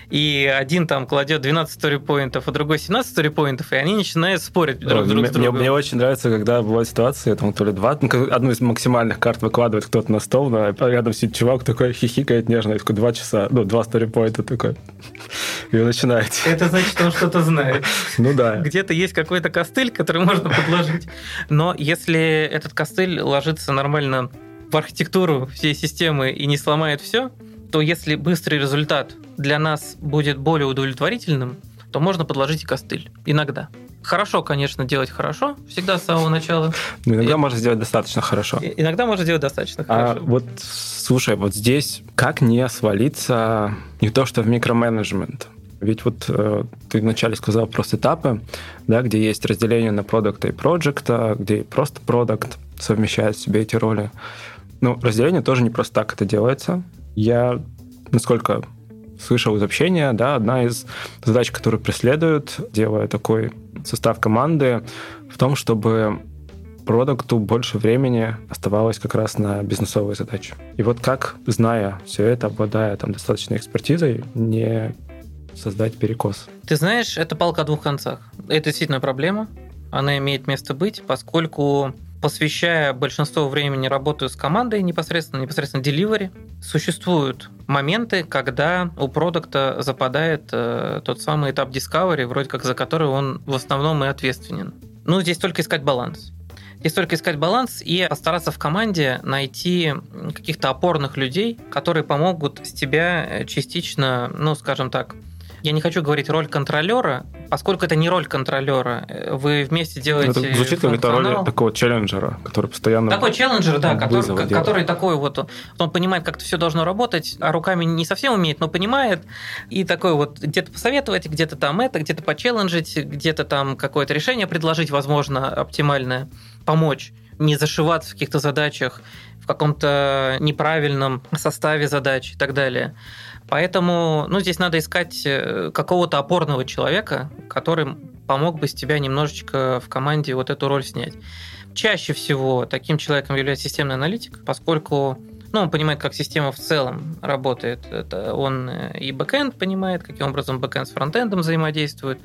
и один там кладет 12 сторипоинтов, а другой 17 сторипоинтов, и они начинают спорить друг, друг мне, с другом. Мне, мне очень нравится, когда бывают ситуации, там то ли два, ну, одну из максимальных карт выкладывает кто-то на стол, а рядом сидит чувак такой хихикает нежно, и такой два часа, ну, два сторипоинта такой. <laughs> И вы начинаете. Это значит, он что-то знает. <laughs> Ну да. Где-то есть какой-то костыль, который можно подложить. Но если этот костыль ложится нормально в архитектуру всей системы и не сломает все, то если быстрый результат для нас будет более удовлетворительным, то можно подложить и костыль. Иногда. Хорошо, конечно, делать хорошо, всегда с самого начала. Но иногда и, можно сделать достаточно хорошо. Иногда можно сделать достаточно а хорошо. Вот, слушай, вот здесь как не свалиться не то что в микроменеджмент, ведь вот э, ты вначале сказал просто этапы, да, где есть разделение на продукта и проекта, где просто продукт совмещает в себе эти роли. Ну, разделение тоже не просто так это делается. Я, насколько слышал из общения, да, одна из задач, которую преследуют, делая такой состав команды, в том, чтобы продукту больше времени оставалось как раз на бизнесовые задачи. И вот как, зная все это, обладая там достаточной экспертизой, не создать перекос? Ты знаешь, это палка о двух концах. Это действительно проблема. Она имеет место быть, поскольку посвящая большинство времени работаю с командой непосредственно, непосредственно delivery, существуют моменты, когда у продукта западает э, тот самый этап discovery, вроде как за который он в основном и ответственен. Ну, здесь только искать баланс. Здесь только искать баланс и постараться в команде найти каких-то опорных людей, которые помогут с тебя э, частично, ну, скажем так, я не хочу говорить роль контролера, поскольку это не роль контролера. Вы вместе делаете. Это звучит как это роль такого челленджера, который постоянно. Такой челленджер, да, который, который такой вот. Он понимает, как это все должно работать, а руками не совсем умеет, но понимает. И такой вот где-то посоветовать, где-то там это, где-то почелленджить, где-то там какое-то решение предложить, возможно, оптимальное, помочь не зашиваться в каких-то задачах, в каком-то неправильном составе задач и так далее. Поэтому ну, здесь надо искать э, какого-то опорного человека, который помог бы с тебя немножечко в команде вот эту роль снять. Чаще всего таким человеком является системный аналитик, поскольку ну, он понимает, как система в целом работает. Это он э, и backend понимает, каким образом backend с frontend ом взаимодействует,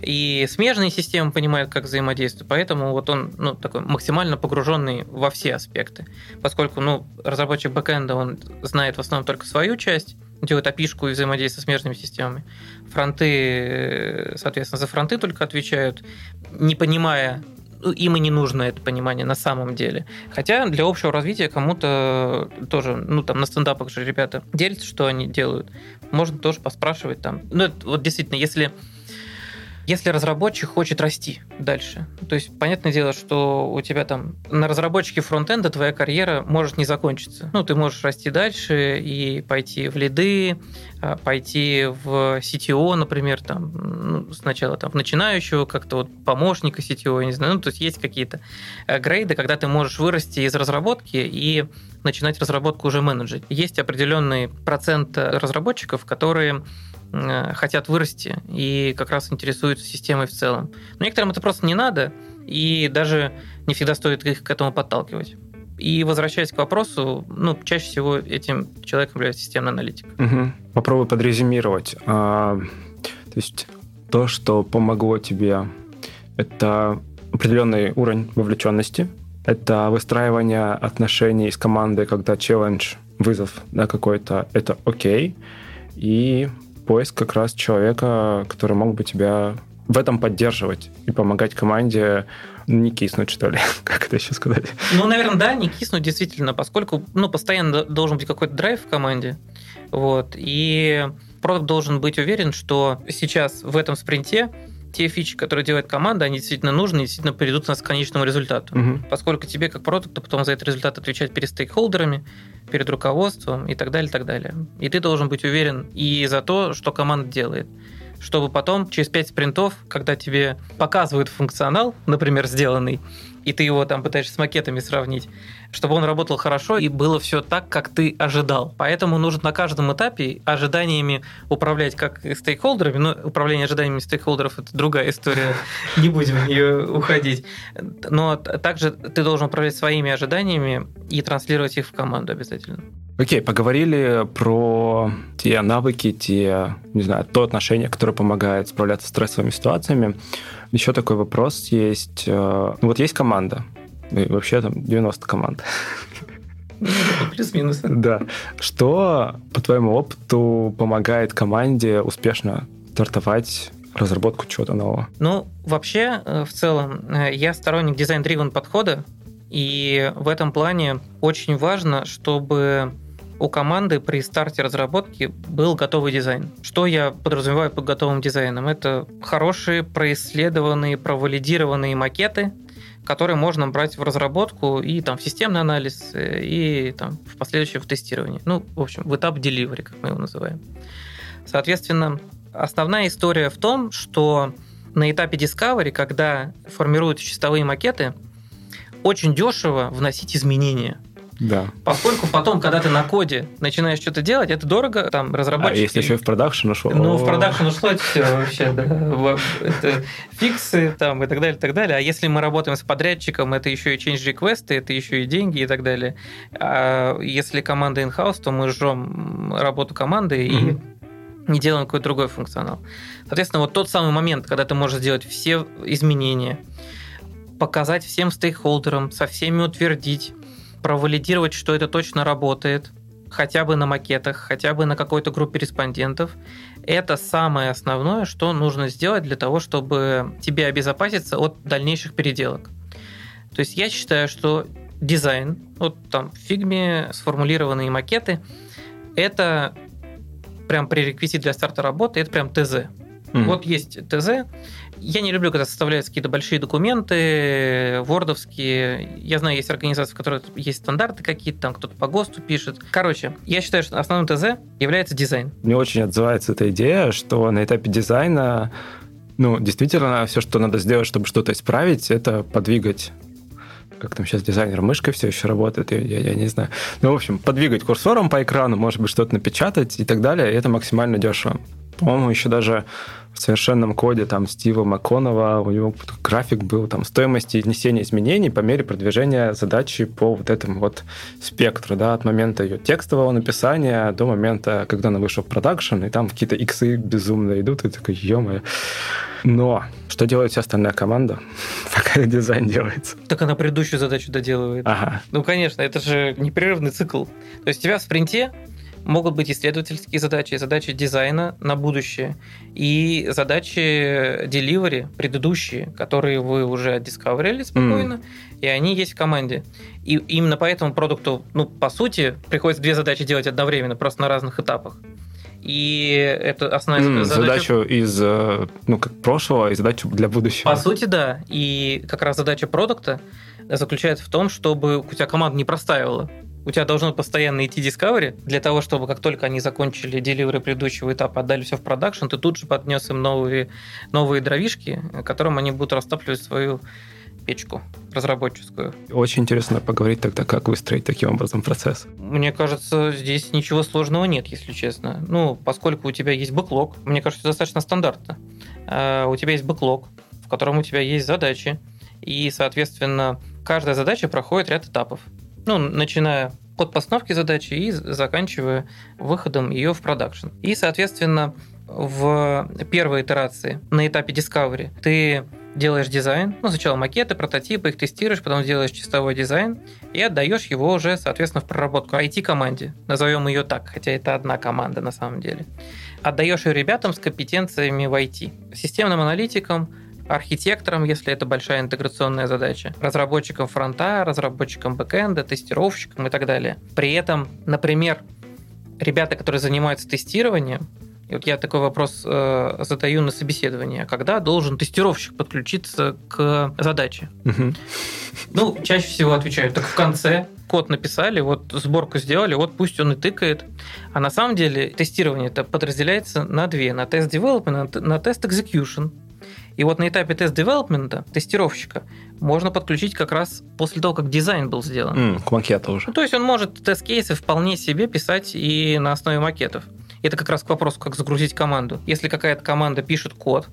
и смежные системы понимают, как взаимодействуют. Поэтому вот он ну, такой максимально погруженный во все аспекты. Поскольку ну, разработчик бэкэнда, он знает в основном только свою часть, делает опишку и взаимодействие с смежными системами. Фронты, э, соответственно, за фронты только отвечают, не понимая ну, им и не нужно это понимание на самом деле. Хотя для общего развития кому-то тоже, ну там на стендапах же ребята делятся, что они делают. Можно тоже поспрашивать там. Ну, это, вот действительно, если Если разработчик хочет расти дальше, то есть понятное дело, что у тебя там на разработчике фронтенда твоя карьера может не закончиться. Ну, ты можешь расти дальше и пойти в лиды, а, пойти в CTO, например, там, ну, сначала там в начинающего, как-то вот помощника CTO, я не знаю, ну, то есть есть какие-то э, грейды, когда ты можешь вырасти из разработки и начинать разработку уже менеджить. Есть определенный процент разработчиков, которые Э, хотят вырасти и как раз интересуются системой в целом. Но некоторым это просто не надо, и даже не всегда стоит их к этому подталкивать. И возвращаясь к вопросу, ну, чаще всего этим человеком является системный аналитик. Угу. Попробуй подрезюмировать. А, то есть то, что помогло тебе, это определенный уровень вовлеченности, это выстраивание отношений с командой, когда челлендж, вызов да, какой-то, это окей, и поиск как раз человека, который мог бы тебя в этом поддерживать и помогать команде не киснуть, что ли, <laughs> как это еще сказать? Ну, наверное, да, не киснуть, действительно, поскольку ну, постоянно должен быть какой-то драйв в команде, вот, и продукт должен быть уверен, что сейчас в этом спринте те фичи, которые делает команда, они действительно нужны и действительно приведут нас к конечному результату. Угу. Поскольку тебе как продукту потом за этот результат отвечать перед стейкхолдерами, перед руководством и так далее, и так далее. И ты должен быть уверен и за то, что команда делает чтобы потом через 5 спринтов, когда тебе показывают функционал, например, сделанный, и ты его там пытаешься с макетами сравнить, чтобы он работал хорошо и было все так, как ты ожидал. Поэтому нужно на каждом этапе ожиданиями управлять как стейкхолдерами, но управление ожиданиями стейкхолдеров – это другая история, <laughs> не будем в нее уходить. Но также ты должен управлять своими ожиданиями и транслировать их в команду обязательно. Окей, okay, поговорили про те навыки, те, не знаю, то отношение, которое помогает справляться с стрессовыми ситуациями. Еще такой вопрос есть. Э, вот есть команда, и вообще там 90 команд. Плюс-минус. Да. Что, по твоему опыту, помогает команде успешно стартовать разработку чего-то нового? Ну, вообще, э, в целом, э, я сторонник дизайн-дривен подхода, и в этом плане очень важно, чтобы у команды при старте разработки был готовый дизайн. Что я подразумеваю под готовым дизайном? Это хорошие, происследованные, провалидированные макеты, которые можно брать в разработку и там в системный анализ, э, и там в последующем в тестировании. Ну, в общем, в этап delivery, как мы его называем. Соответственно, основная история в том, что на этапе discovery, когда формируют чистовые макеты, очень дешево вносить изменения. Да. Поскольку потом, когда ты на коде начинаешь что-то делать, это дорого, там, разработчики... А если еще и в продакшн ушло? Ну, в продакшн ушло, это все вообще, да. Это фиксы там и так далее, и так далее. А если мы работаем с подрядчиком, это еще и change реквесты это еще и деньги и так далее. А если команда in-house, то мы жжем работу команды и не делаем какой-то другой функционал. Соответственно, вот тот самый момент, когда ты можешь сделать все изменения, показать всем стейкхолдерам, со всеми утвердить, провалидировать, что это точно работает, хотя бы на макетах, хотя бы на какой-то группе респондентов. Это самое основное, что нужно сделать для того, чтобы тебе обезопаситься от дальнейших переделок. То есть я считаю, что дизайн, вот там в Figma е сформулированные макеты, это прям пререквизит для старта работы, это прям ТЗ. Mm. Вот есть ТЗ. Я не люблю, когда составляются какие-то большие документы, вордовские. Я знаю, есть организации, в которых есть стандарты какие-то, там кто-то по ГОСТу пишет. Короче, я считаю, что основным ТЗ является дизайн. Мне очень отзывается эта идея, что на этапе дизайна ну, действительно, все, что надо сделать, чтобы что-то исправить, это подвигать как там сейчас дизайнер мышкой все еще работает, я, я, я не знаю. Ну, в общем, подвигать курсором по экрану, может быть, что-то напечатать и так далее, и это максимально дешево. По-моему, еще даже в совершенном коде там Стива Маконова, у него график был там стоимости внесения изменений по мере продвижения задачи по вот этому вот спектру, да, от момента ее текстового написания до момента, когда она вышла в продакшн, и там какие-то иксы безумно идут, и такой, ё Но что делает вся остальная команда, <laughs> пока дизайн делается? Так она предыдущую задачу доделывает. Ага. Ну, конечно, это же непрерывный цикл. То есть у тебя в спринте могут быть исследовательские задачи, задачи дизайна на будущее и задачи delivery предыдущие, которые вы уже от discover или спокойно, mm. и они есть в команде. И именно поэтому продукту, ну, по сути, приходится две задачи делать одновременно, просто на разных этапах. И это основная М, задача. Задачу из э, ну, как прошлого и задачу для будущего. По сути, да. И как раз задача продукта заключается в том, чтобы у тебя команда не простаивала. У тебя должно постоянно идти discovery для того, чтобы как только они закончили деливеры предыдущего этапа, отдали все в продакшн, ты тут же поднес им новые, новые дровишки, которым они будут растапливать свою печку разработческую. Очень интересно поговорить тогда, как выстроить таким образом процесс. Мне кажется, здесь ничего сложного нет, если честно. Ну, поскольку у тебя есть бэклог, мне кажется, достаточно стандартно. А, У тебя есть бэклог, в котором у тебя есть задачи, и, соответственно, каждая задача проходит ряд этапов. Ну, начиная от постановки задачи и заканчивая выходом ее в продакшн. И, соответственно, в первой итерации на этапе Discovery ты делаешь дизайн, ну, сначала макеты, прототипы, их тестируешь, потом делаешь чистовой дизайн и отдаешь его уже, соответственно, в проработку IT-команде. Назовем ее так, хотя это одна команда на самом деле. Отдаешь ее ребятам с компетенциями в IT. Системным аналитикам, архитекторам, если это большая интеграционная задача, разработчикам фронта, разработчикам бэкэнда, тестировщикам и так далее. При этом, например, ребята, которые занимаются тестированием, и вот я такой вопрос э, задаю на собеседовании, а когда должен тестировщик подключиться к задаче? Ну, чаще всего отвечают, так в конце код написали, вот сборку сделали, вот пусть он и тыкает. А на самом деле тестирование это подразделяется на две, на тест development, на тест execution. И вот на этапе тест-девелопмента тестировщика можно подключить как раз после того, как дизайн был сделан. М, К макету уже. Ну, то есть он может тест-кейсы вполне себе писать и на основе макетов. Это как раз к вопросу, как загрузить команду. Если какая-то команда пишет код,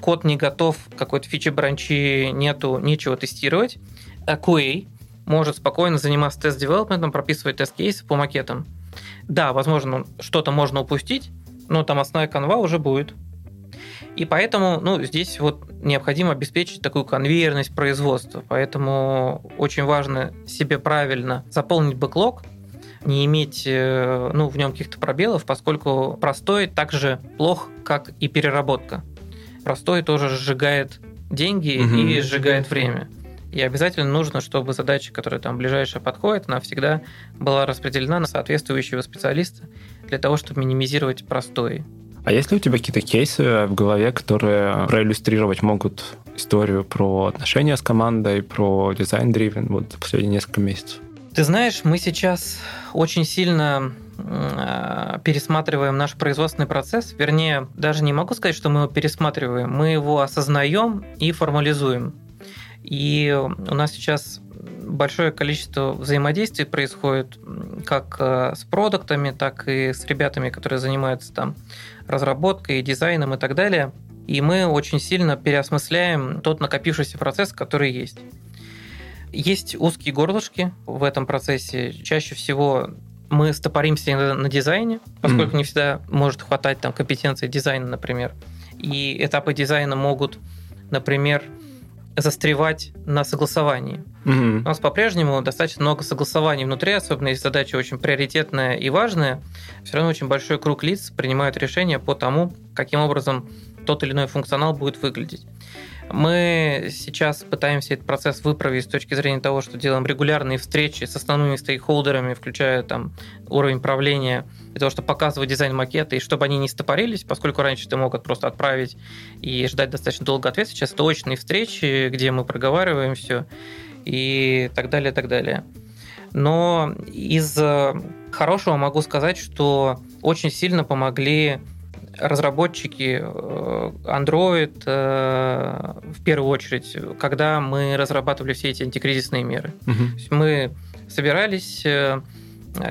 код не готов, какой-то фичи бранчи нету, нечего тестировать, а QA может спокойно заниматься тест-девелопментом, прописывать тест-кейсы по макетам. Да, возможно, что-то можно упустить, но там основная канва уже будет. И поэтому ну, здесь вот необходимо обеспечить такую конвейерность производства. Поэтому очень важно себе правильно заполнить бэклог, не иметь э, ну, в нем каких-то пробелов, поскольку простой так же плох, как и переработка. Простой тоже сжигает деньги Мгм. и сжигает время. И обязательно нужно, чтобы задача, которая там ближайшая подходит, она всегда была распределена на соответствующего специалиста для того, чтобы минимизировать простой. А есть ли у тебя какие-то кейсы в голове, которые проиллюстрировать могут историю про отношения с командой, про дизайн-дривен вот за последние несколько месяцев? Ты знаешь, мы сейчас очень сильно э, пересматриваем наш производственный процесс. Вернее, даже не могу сказать, что мы его пересматриваем. Мы его осознаем и формализуем. И у нас сейчас большое количество взаимодействий происходит как э, с продуктами, так и с ребятами, которые занимаются там разработкой, дизайном и так далее. И мы очень сильно переосмысляем тот накопившийся процесс, который есть. Есть узкие горлышки в этом процессе. Чаще всего мы стопоримся на, на дизайне, поскольку Мгм. не всегда может хватать там компетенции дизайна, например. И этапы дизайна могут, например, застревать на согласовании. Мгм. У нас по-прежнему достаточно много согласований внутри, особенно если задача очень приоритетная и важная. Все равно очень большой круг лиц принимают решения по тому, каким образом тот или иной функционал будет выглядеть. Мы сейчас пытаемся этот процесс выправить с точки зрения того, что делаем регулярные встречи с основными стейкхолдерами, включая там уровень правления, для того, чтобы показывать дизайн макета, и чтобы они не стопорились, поскольку раньше ты мог просто отправить и ждать достаточно долго ответ. Сейчас это встречи, где мы проговариваем все и так далее, так далее. Но из э, хорошего могу сказать, что очень сильно помогли разработчики э, Android э, в первую очередь, когда мы разрабатывали все эти антикризисные меры. Есть мы собирались,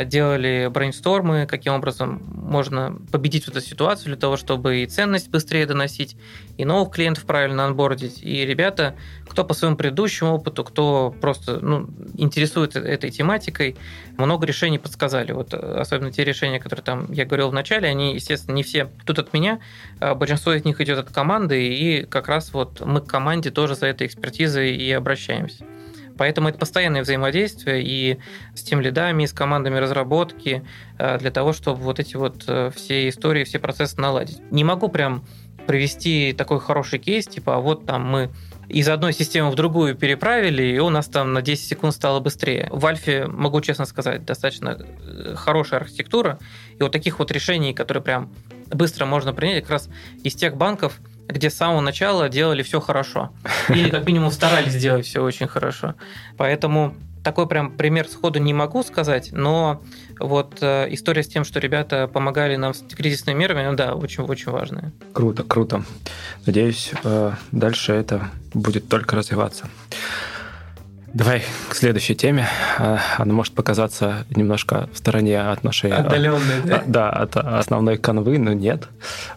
делали брейнстормы, каким образом можно победить эту ситуацию для того, чтобы и ценность быстрее доносить, и новых клиентов правильно анбордить. И ребята, кто по своему предыдущему опыту, кто просто ну, интересуется этой тематикой, много решений подсказали. Вот э, особенно те решения, которые там я говорил в начале, они, естественно, не все тут от меня, а большинство из них идет от команды, и как раз вот мы к команде тоже за этой экспертизой и обращаемся. Поэтому это постоянное взаимодействие и с тем лидами, и с командами разработки э, для того, чтобы вот эти вот э, все истории, все процессы наладить. Не могу прям привести такой хороший кейс, типа, а вот там мы из одной системы в другую переправили, и у нас там на 10 секунд стало быстрее. В Альфе, могу честно сказать, достаточно э, хорошая архитектура, и вот таких вот решений, которые прям быстро можно принять, как раз из тех банков, где с самого начала делали все хорошо. Или как минимум старались сделать все очень хорошо. Поэтому такой прям пример сходу не могу сказать, но вот э, история с тем, что ребята помогали нам с кризисными мерами, ну да, очень-очень важная. Круто, круто. Надеюсь, э, дальше это будет только развиваться. Давай к следующей теме. Э, она может показаться немножко в стороне от нашей... Отдаленной, да? Да, от основной канвы, но нет.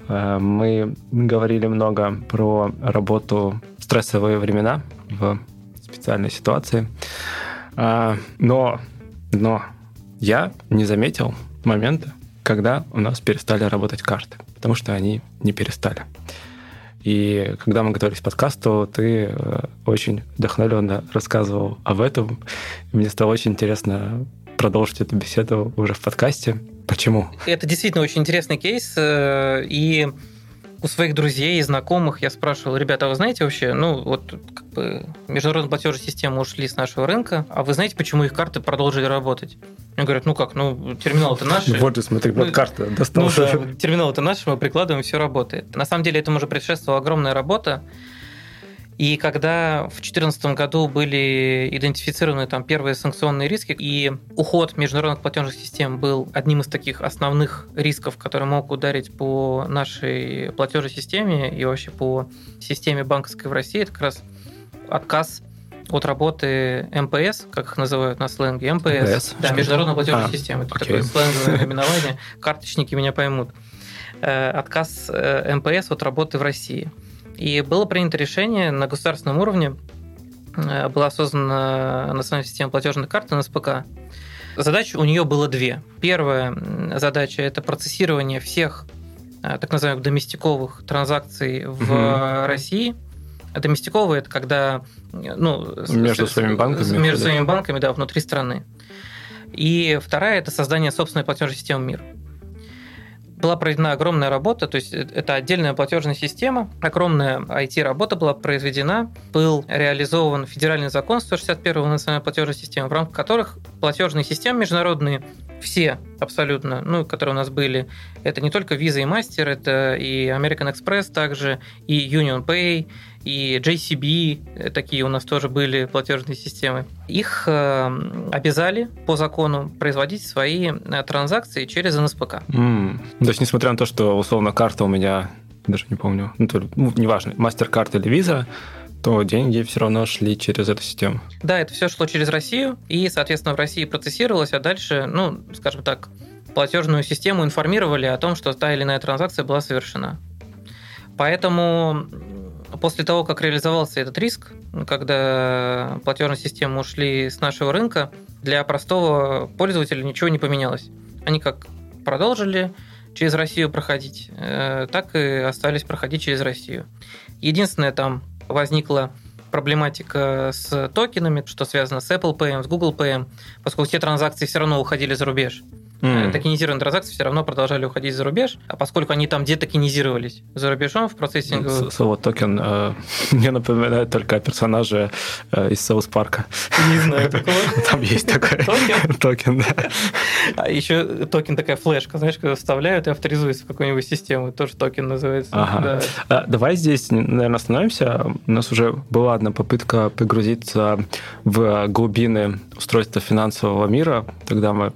Мы говорили много про работу в стрессовые времена, в специальной ситуации. Но, но я не заметил момента, когда у нас перестали работать карты, потому что они не перестали. И когда мы готовились к подкасту, ты э, очень вдохновленно рассказывал об этом. Мне стало очень интересно продолжить эту беседу уже в подкасте. Почему? Это действительно очень интересный кейс. Э, и у своих друзей и знакомых я спрашивал, ребята, а вы знаете вообще, ну вот как бы международные платежные системы ушли с нашего рынка, а вы знаете, почему их карты продолжили работать? Мне говорят, ну как, ну терминал-то наш. Вот же, смотри, вот карта достал. Ну да, терминал-то наш, мы прикладываем, все работает. На самом деле этому уже предшествовала огромная работа. И когда в 2014 году были идентифицированы там первые санкционные риски, и уход международных платежных систем был одним из таких основных рисков, которые могут ударить по нашей платежной системе и вообще по системе банковской в России, это как раз отказ от работы МПС, как их называют на сленге, МПС, МПС да, международная платежная а, система, это окей. такое сленговое наименование, карточники меня поймут. Э, отказ э, МПС от работы в России. И было принято решение на государственном уровне, э, была создана национальная система платежных карт НСПК. Задач у нее было две. Первая задача – это процессирование всех так называемых доместиковых транзакций в угу. России – Доместиковые – это когда ну, между с, своими банками. Между да. своими банками, да, внутри страны. И вторая – это создание собственной платежной системы МИР. Была проведена огромная работа, то есть это отдельная платежная система, огромная IT-работа была произведена, был реализован федеральный закон 161 национальной платежной системы, в рамках которых платежные системы международные все абсолютно, ну, которые у нас были, это не только Visa и Master, это и American Express также, и Union Pay, и JCB, э, такие у нас тоже были платежные системы. Их э, обязали по закону производить свои э, транзакции через НСПК. Mm. То есть, несмотря на то, что условно карта у меня, даже не помню, ну, то, ну неважно, MasterCard или Visa, то деньги все равно шли через эту систему. Да, это все шло через Россию, и, соответственно, в России процессировалось, а дальше, ну, скажем так, платежную систему информировали о том, что та или иная транзакция была совершена. Поэтому после того, как реализовался этот риск, когда платежные системы ушли с нашего рынка, для простого пользователя ничего не поменялось. Они как продолжили через Россию проходить, э, так и остались проходить через Россию. Единственное, там возникла проблематика с токенами, что связано с Apple Pay, с Google Pay, поскольку все транзакции все равно уходили за рубеж. Mm. Токенизированные транзакции все равно продолжали уходить за рубеж, а поскольку они там детокенизировались за рубежом в процессе... Слово токен э, <laughs> мне напоминает только о персонаже э, из South Park а. Не знаю такого. <laughs> Там есть такой токен. <laughs> токен, да. А еще токен такая флешка, знаешь, когда вставляют и авторизуется в какую-нибудь систему, тоже токен называется. Ага. Да. А, давай здесь, наверное, остановимся. У нас уже была одна попытка погрузиться в глубины устройства финансового мира. Тогда мы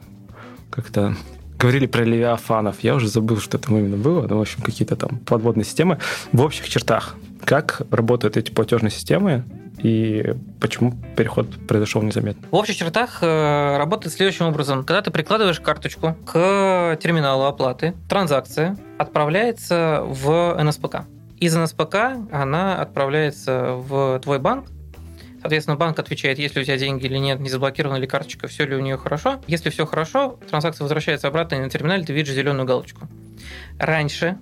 как-то говорили про левиафанов. Я уже забыл, что там именно было. Ну, в общем, какие-то там подводные системы. В общих чертах, как работают эти платежные системы и почему переход произошел незаметно? В общих чертах э, работает следующим образом. Когда ты прикладываешь карточку к терминалу оплаты, транзакция отправляется в НСПК. Из НСПК она отправляется в твой банк, Соответственно, банк отвечает, есть ли у тебя деньги или нет, не заблокирована ли карточка, все ли у нее хорошо. Если все хорошо, транзакция возвращается обратно, и на терминале ты видишь зеленую галочку. Раньше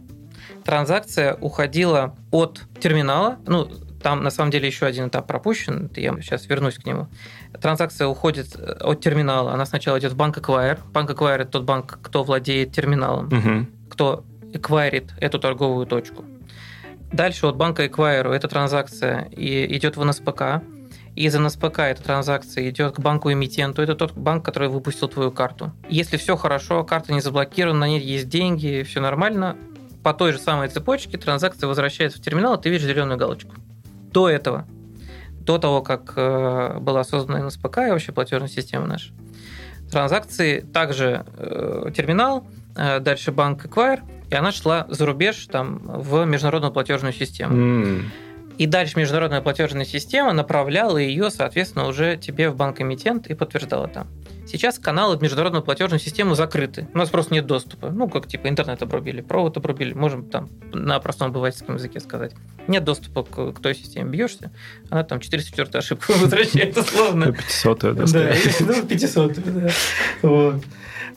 транзакция уходила от терминала, ну, там на самом деле еще один этап пропущен, я сейчас вернусь к нему. Транзакция уходит э, от терминала, она сначала идет в банк Acquire. Банк Acquire – это тот банк, кто владеет терминалом, угу. кто эквайрит эту торговую точку. Дальше от банка Эквайру эта транзакция и идет в НСПК. Из НСПК эта транзакция идет к банку-эмитенту. Это тот банк, который выпустил твою карту. Если все хорошо, карта не заблокирована, на ней есть деньги, все нормально, по той же самой цепочке транзакция возвращается в терминал, и ты видишь зеленую галочку. До этого, до того, как э, была создана НСПК и вообще платежная система наша, транзакции также э, терминал, э, дальше банк Acquire, и она шла за рубеж там, в международную платежную систему. Mm. И дальше международная платежная система направляла ее, соответственно, уже тебе в банк-эмитент и подтверждала там. Сейчас каналы в международную платежную систему закрыты. У нас просто нет доступа. Ну, как типа интернет обрубили, провод обрубили. Можем там на простом обывательском языке сказать. Нет доступа к, к той системе. Бьешься, она там 404 ошибку <laughs> возвращает условно. 500 да, Да, ну, 500 да. Вот.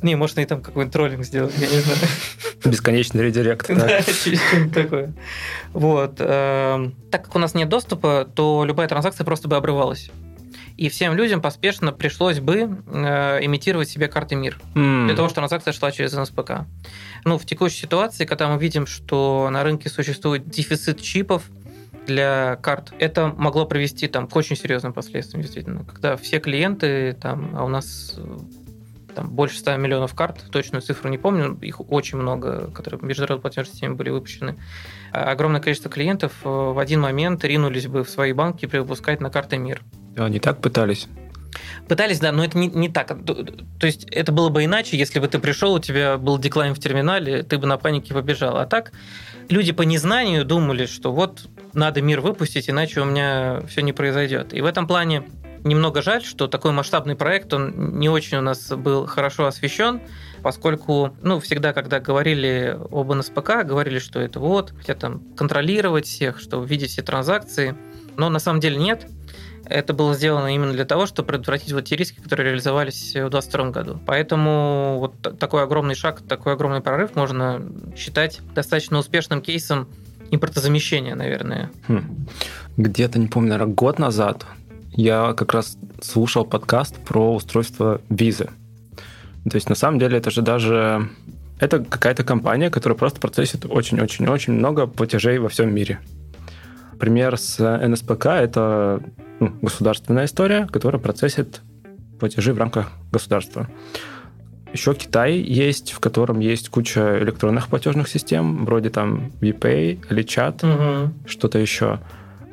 Не, можно и там какой-нибудь троллинг сделать, я не знаю. Бесконечный редирект. Да, <laughs> что-нибудь такое. Вот. Эм, так как у нас нет доступа, то любая транзакция просто бы обрывалась. И всем людям поспешно пришлось бы э, имитировать себе карты МИР. Mm. Для того, чтобы транзакция шла через НСПК. Ну, в текущей ситуации, когда мы видим, что на рынке существует дефицит чипов, для карт. Это могло привести там, к очень серьезным последствиям, действительно. Когда все клиенты, там, а у нас там больше 100 миллионов карт, точную цифру не помню, их очень много, которые в международной платежной системе были выпущены. А огромное количество клиентов э, в один момент ринулись бы в свои банки выпускать на карты МИР. Они так пытались? Пытались, да, но это не, не так. То есть это было бы иначе, если бы ты пришел, у тебя был деклайн в терминале, ты бы на панике побежал. А так люди по незнанию думали, что вот надо мир выпустить, иначе у меня все не произойдет. И в этом плане немного жаль, что такой масштабный проект, он не очень у нас был хорошо освещен, поскольку, ну, всегда, когда говорили об НСПК, говорили, что это вот, хотят там контролировать всех, что видеть все транзакции, но на самом деле нет. Это было сделано именно для того, чтобы предотвратить вот те риски, которые реализовались в 2022 году. Поэтому вот такой огромный шаг, такой огромный прорыв можно считать достаточно успешным кейсом импортозамещения, наверное. Хм. Где-то, не помню, наверное, год назад я как раз слушал подкаст про устройство визы. То есть, на самом деле, это же даже... Это какая-то компания, которая просто процессит очень-очень-очень много платежей во всем мире. Пример с НСПК – это ну, государственная история, которая процессит платежи в рамках государства. Еще Китай есть, в котором есть куча электронных платежных систем, вроде там VPay или чат, угу. что-то еще.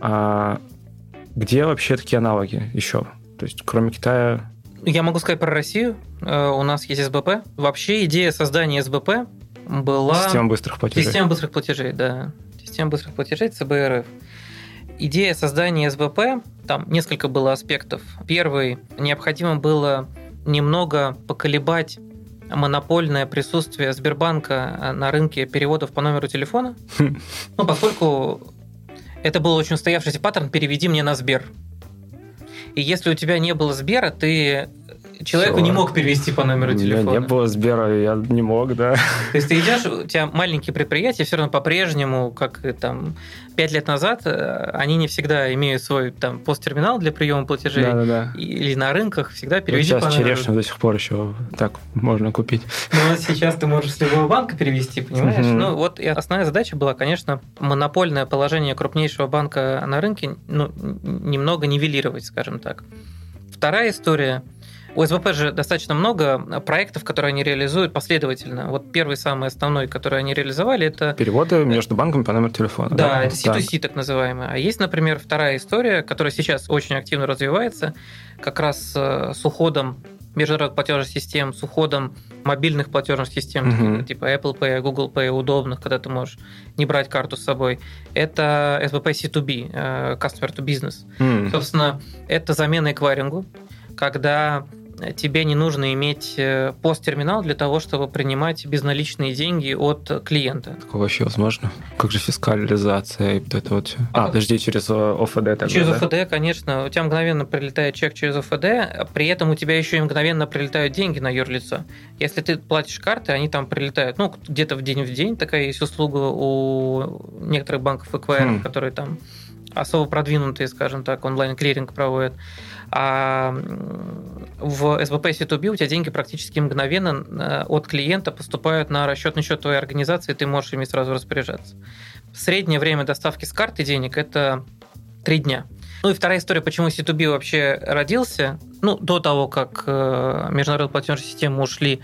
А где вообще такие аналоги еще? То есть, кроме Китая... Я могу сказать про Россию. Э, у нас есть СБП. Вообще идея создания СБП была... Система быстрых платежей. Система быстрых платежей, да. Система быстрых платежей, ЦБРФ. Идея создания СБП, там несколько было аспектов. Первый, необходимо было немного поколебать монопольное присутствие Сбербанка на рынке переводов по номеру телефона. <laughs> Ну, поскольку это был очень устоявшийся паттерн «переведи мне на Сбер». И если у тебя не было Сбера, ты человеку Все. не мог перевести по номеру телефона. У меня не было Сбера, я не мог, да. То есть ты идешь, у тебя маленькие предприятия, все равно по-прежнему, как и там пять лет назад, э, они не всегда имеют свой там посттерминал для приема платежей. Да, да, да. Или на рынках всегда переведи вот сейчас по черешню до сих пор еще так можно купить. Ну вот сейчас ты можешь с любого банка перевести, понимаешь? Угу. Ну вот и основная задача была, конечно, монопольное положение крупнейшего банка на рынке ну, немного нивелировать, скажем так. Вторая история – у СБП же достаточно много проектов, которые они реализуют последовательно. Вот первый самый основной, который они реализовали, это... Переводы между банками по номеру телефона. Да, да? это C2C так. так называемый. А есть, например, вторая история, которая сейчас очень активно развивается, как раз э, с уходом международных платежных систем, с уходом мобильных платежных систем, uh-huh. типа Apple Pay, Google Pay, удобных, когда ты можешь не брать карту с собой. Это SBP C2B, э, Customer to Business. Uh-huh. Собственно, это замена эквайрингу, когда тебе не нужно иметь э, посттерминал для того, чтобы принимать безналичные деньги от клиента. Такое вообще возможно? Как же фискализация и вот это вот? А, а подожди, через э, ОФД тогда, Через да? ОФД, конечно. У тебя мгновенно прилетает чек через ОФД, при этом у тебя еще и мгновенно прилетают деньги на юрлицо. Если ты платишь карты, они там прилетают, ну, где-то в день в день. Такая есть услуга у некоторых банков ЭКВР, хм. которые там особо продвинутые, скажем так, онлайн-клиринг проводят. А в СБП C2B у тебя деньги практически мгновенно э, от клиента поступают на расчетный счет твоей организации, и ты можешь ими сразу распоряжаться. среднее время доставки с карты денег – это три дня. Ну и вторая история, почему C2B вообще родился, ну, до того, как э, международные платежные системы ушли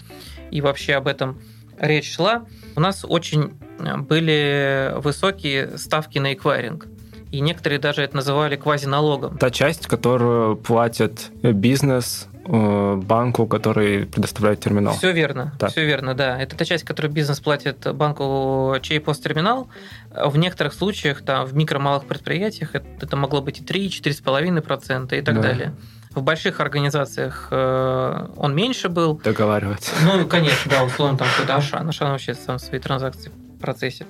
и вообще об этом речь шла, у нас очень были высокие ставки на эквайринг. И некоторые даже это называли квазиналогом. Та часть, которую платит бизнес э, банку, который предоставляет терминал. Все верно, так. все верно, да. Это та часть, которую бизнес платит банку, чей посттерминал. В некоторых случаях, там, в микро-малых предприятиях это, могло быть и 3, 4,5% и так да. далее. В больших организациях э, он меньше был. Договариваться. Ну, конечно, да, условно, там какой-то Ашан. Ашан вообще сам свои транзакции процессит.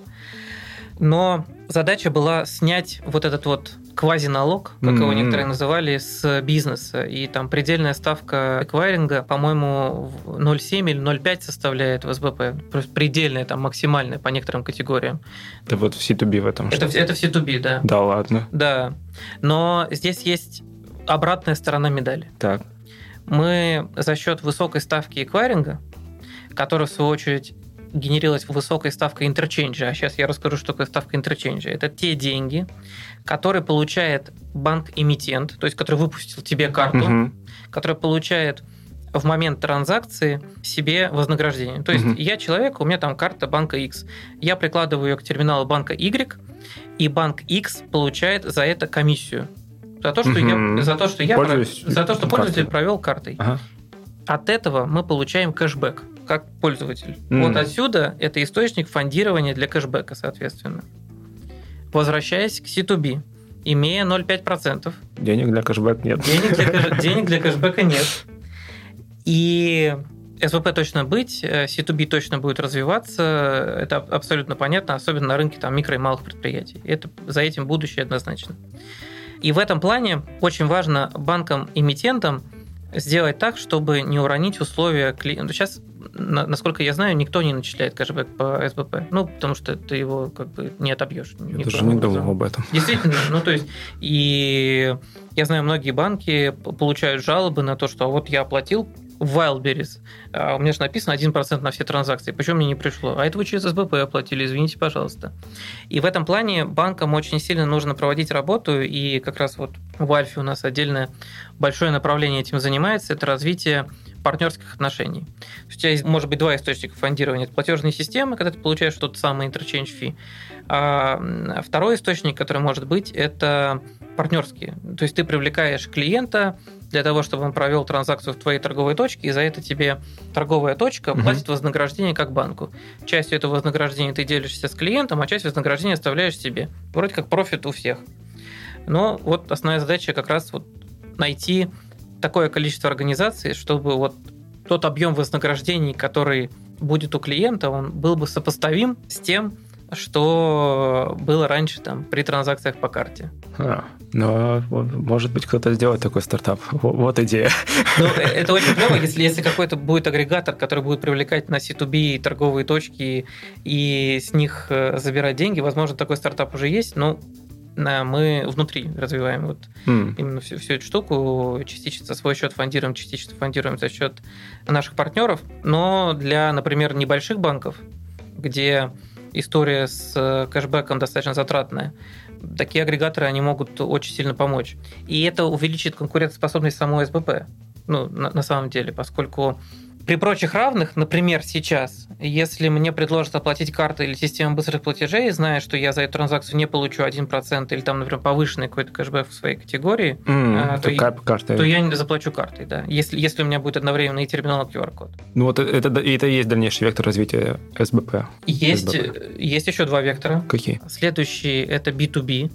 Но задача была снять вот этот вот квазиналог, как mm-hmm. его некоторые называли, с бизнеса. И там предельная ставка эквайринга, по-моему, 0,7 или 0,5 составляет в СБП. Просто предельная, там максимальная по некоторым категориям. Это вот в C2B в этом это, это в C2B, да. Да, ладно. Да. Но здесь есть обратная сторона медали. Так. Мы за счет высокой ставки эквайринга, которая, в свою очередь, генерилась высокая ставка интерченджа. А сейчас я расскажу, что такое ставка интерченджа. Это те деньги, которые получает банк-эмитент, то есть который выпустил тебе карту, угу. который получает в момент транзакции себе вознаграждение. То есть угу. я человек, у меня там карта банка X, я прикладываю ее к терминалу банка Y, и банк X получает за это комиссию. За то, что угу. я, за то, что я, за то, что пользователь провел картой. Ага. От этого мы получаем кэшбэк как пользователь. Mm. Вот отсюда это источник фондирования для кэшбэка, соответственно. Возвращаясь к C2B, имея 0,5%. Денег для кэшбэка нет. Денег для, кэш... <laughs> денег для кэшбэка нет. И СВП точно быть, C2B точно будет развиваться, это абсолютно понятно, особенно на рынке там, микро и малых предприятий. Это, за этим будущее однозначно. И в этом плане очень важно банкам-эмитентам сделать так, чтобы не уронить условия клиента. Сейчас, насколько я знаю, никто не начисляет кэшбэк по СБП. Ну, потому что ты его как бы не отобьешь. Я даже не думал об этом. Действительно, ну то есть, и я знаю, многие банки получают жалобы на то, что «А вот я оплатил в Wildberries. А у меня же написано 1% на все транзакции. Почему мне не пришло? А это вы через СБП оплатили, извините, пожалуйста. И в этом плане банкам очень сильно нужно проводить работу, и как раз вот в Альфе у нас отдельное большое направление этим занимается, это развитие партнерских отношений. у тебя есть, может быть, два источника фондирования. Это платежные системы, когда ты получаешь тот самый interchange fee. А второй источник, который может быть, это партнерские. То есть ты привлекаешь клиента, для того, чтобы он провел транзакцию в твоей торговой точке, и за это тебе торговая точка угу. платит вознаграждение как банку. Частью этого вознаграждения ты делишься с клиентом, а часть вознаграждения оставляешь себе. Вроде как профит у всех. Но вот основная задача как раз вот найти такое количество организаций, чтобы вот тот объем вознаграждений, который будет у клиента, он был бы сопоставим с тем, что было раньше там при транзакциях по карте. А, ну, может быть, кто-то сделает такой стартап. Вот идея. Ну, э, это очень клево, если, если какой-то будет агрегатор, который будет привлекать на C2B торговые точки и с них э, забирать деньги. Возможно, такой стартап уже есть, но мы внутри развиваем вот mm. именно всю, всю эту штуку, частично за свой счет фондируем, частично фондируем за счет наших партнеров. Но для, например, небольших банков, где история с э, кэшбэком достаточно затратная. Такие агрегаторы, они могут очень сильно помочь. И это увеличит конкурентоспособность самой СБП. Ну, на, на самом деле, поскольку при прочих равных, например, сейчас, если мне предложат оплатить картой или систему быстрых платежей, зная, что я за эту транзакцию не получу 1% или там, например, повышенный какой-то кэшбэк в своей категории, mm, то, я, карта. то я заплачу картой, да, если, если у меня будет одновременно и терминал, и QR-код. Ну вот это, это, это и есть дальнейший вектор развития СБП. Есть, СБП. есть еще два вектора. Какие? Следующий – это B2B.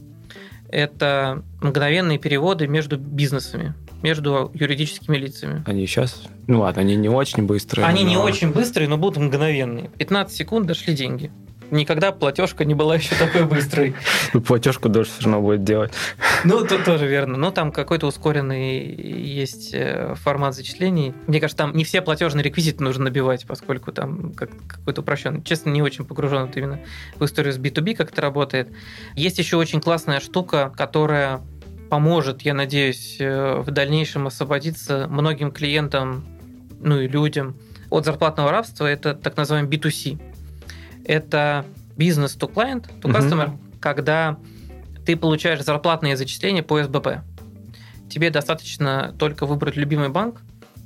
Это мгновенные переводы между бизнесами между юридическими лицами. Они сейчас, ну ладно, они не очень быстрые. Они но... не очень быстрые, но будут мгновенные. 15 секунд дошли деньги. Никогда платежка не была еще такой быстрой. Ну, платежку дольше все равно будет делать. Ну, тут тоже верно. Но там какой-то ускоренный есть э, формат зачислений. Мне кажется, там не все платежные реквизиты нужно набивать, поскольку там какой-то упрощенный. Честно, не очень погружен именно в историю с B2B, как это работает. Есть еще очень классная штука, которая поможет, я надеюсь, э, в дальнейшем освободиться многим клиентам, ну и людям от зарплатного рабства, это так называемый B2C. Это бизнес to client, to customer, угу. когда ты получаешь зарплатные зачисления по СБП. Тебе достаточно только выбрать любимый банк,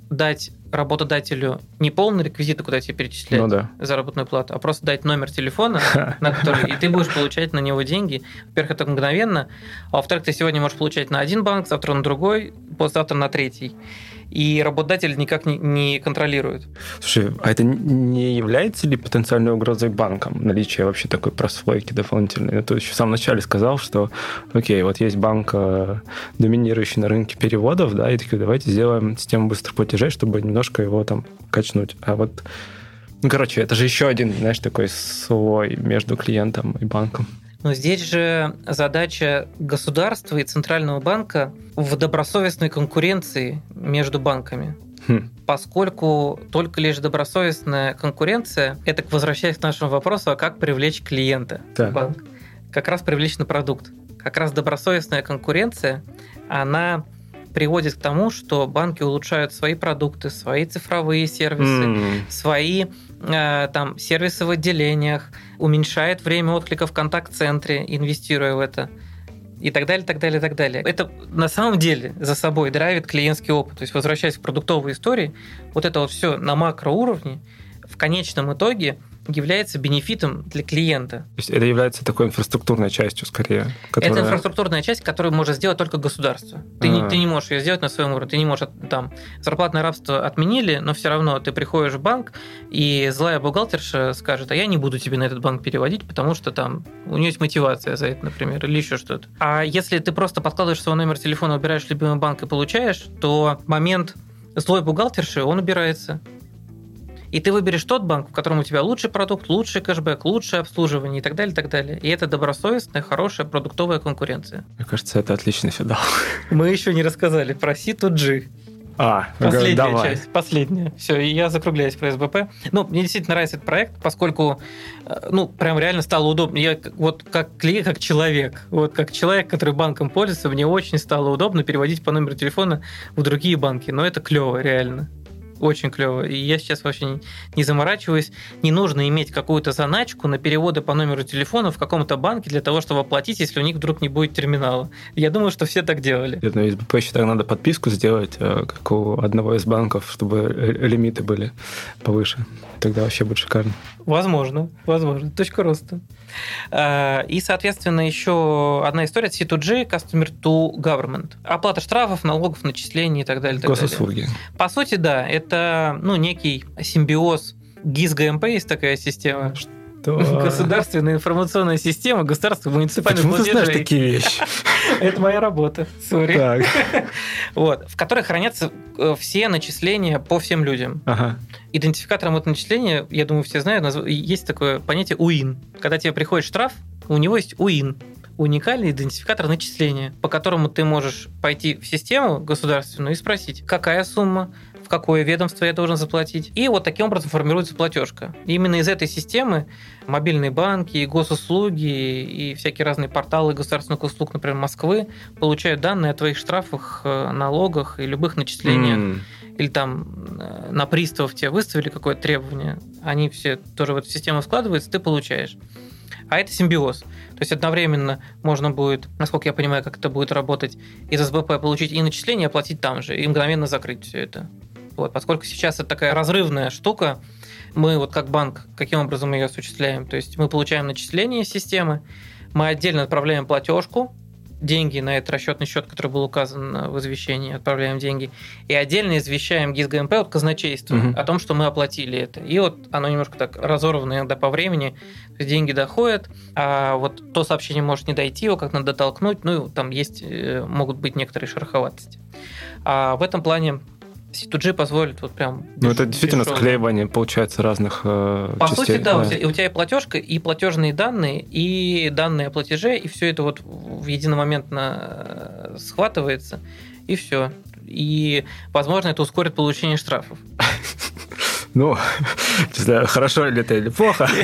дать работодателю не полный реквизиты, куда тебе перечислять ну, да. заработную плату, а просто дать номер телефона, <laughs> на который, и ты будешь получать на него деньги. Во-первых, это мгновенно, а во-вторых, ты сегодня можешь получать на один банк, завтра на другой, послезавтра на третий и работодатель никак не, не контролирует. Слушай, а это не является ли потенциальной угрозой банкам наличие вообще такой прослойки дополнительной? То есть в самом начале сказал, что, окей, вот есть банк, э, доминирующий на рынке переводов, да, и такие, давайте сделаем систему быстрых платежей, чтобы немножко его там качнуть. А вот ну, короче, это же еще один, знаешь, такой слой между клиентом и банком. Но здесь же задача государства и Центрального банка в добросовестной конкуренции между банками. Хм. Поскольку только лишь добросовестная конкуренция, это возвращаясь к нашему вопросу, а как привлечь клиента так. в банк? Как раз привлечь на продукт. Как раз добросовестная конкуренция, она приводит к тому, что банки улучшают свои продукты, свои цифровые сервисы, mm. свои э, там сервисы в отделениях, уменьшает время отклика в контакт-центре, инвестируя в это и так далее, так далее, так далее. Это на самом деле за собой драйвит клиентский опыт. То есть, возвращаясь к продуктовой истории, вот это вот все на макроуровне в конечном итоге является бенефитом для клиента. То есть это является такой инфраструктурной частью, скорее. Которая... Это инфраструктурная часть, которую может сделать только государство. Ты, не, ты не можешь ее сделать на своем уровне. Ты не можешь там зарплатное рабство отменили, но все равно ты приходишь в банк, и злая бухгалтерша скажет, а я не буду тебе на этот банк переводить, потому что там у нее есть мотивация за это, например, или еще что-то. А если ты просто подкладываешь свой номер телефона, убираешь любимый банк и получаешь, то момент злой бухгалтерши, он убирается и ты выберешь тот банк, в котором у тебя лучший продукт, лучший кэшбэк, лучшее обслуживание и так далее, и так далее. И это добросовестная, хорошая продуктовая конкуренция. Мне кажется, это отличный фидал. <laughs> Мы еще не рассказали про C2G. А, последняя давай. часть, последняя. Все, и я закругляюсь про СБП. Ну, мне действительно нравится этот проект, поскольку, э, ну, прям реально стало удобно. Я вот как клиент, как человек, вот как человек, который банком пользуется, мне очень стало удобно переводить по номеру телефона в другие банки. Но это клево, реально очень клево. И я сейчас вообще не, заморачиваюсь. Не нужно иметь какую-то заначку на переводы по номеру телефона в каком-то банке для того, чтобы оплатить, если у них вдруг не будет терминала. Я думаю, что все так делали. Нет, ну, СБП еще так надо подписку сделать, э, как у одного из банков, чтобы лимиты были повыше. Тогда вообще будет шикарно. Возможно, возможно. Точка роста. А, и, соответственно, еще одна история C2G, Customer to Government. Оплата штрафов, налогов, начислений и так далее. Так Госуслуги. Далее. По сути, да, это ну, некий симбиоз ГИС ГМП есть такая система. Что? Государственная информационная система, государство муниципальных Почему платежей. ты знаешь такие вещи? <laughs> Это моя работа, сори. <laughs> Вот, в которой хранятся э, все начисления по всем людям. Ага. Идентификатором этого начисления, я думаю, все знают, есть такое понятие УИН. Когда тебе приходит штраф, у него есть УИН уникальный идентификатор начисления, по которому ты можешь пойти в систему государственную и спросить, какая сумма, в какое ведомство я должен заплатить. И вот таким образом формируется платежка. И именно из этой системы мобильные банки, госуслуги и всякие разные порталы государственных услуг, например, Москвы, получают данные о твоих штрафах, э, налогах и любых начислениях. Mm. Или там э, на приставов тебе выставили какое-то требование, они все тоже в эту систему складываются, ты получаешь. А это симбиоз. То есть одновременно можно будет, насколько я понимаю, как это будет работать, из СБП получить и начисление, оплатить там же, и мгновенно закрыть все это. Вот, поскольку сейчас это такая разрывная штука, мы вот как банк, каким образом мы ее осуществляем? То есть мы получаем начисление из системы, мы отдельно отправляем платежку, деньги на этот расчетный счет, который был указан в извещении, отправляем деньги, и отдельно извещаем ГИС ГМП от казначейства угу. о том, что мы оплатили это. И вот оно немножко так разорвано иногда по времени, деньги доходят, а вот то сообщение может не дойти, его как надо толкнуть, ну, там есть, э, могут быть некоторые шероховатости. А в этом плане C2G позволит вот прям... Ну, это действительно бесшовно. склеивание, получается, разных э, По частей. сути, да, да. У, тебя, у тебя и платежка, и платежные данные, и данные о платеже, и все это вот в единомоментно э, схватывается, и все. И, возможно, это ускорит получение штрафов. <laughs> Ну, <laughs> не знаю, хорошо ли это или плохо. <laughs>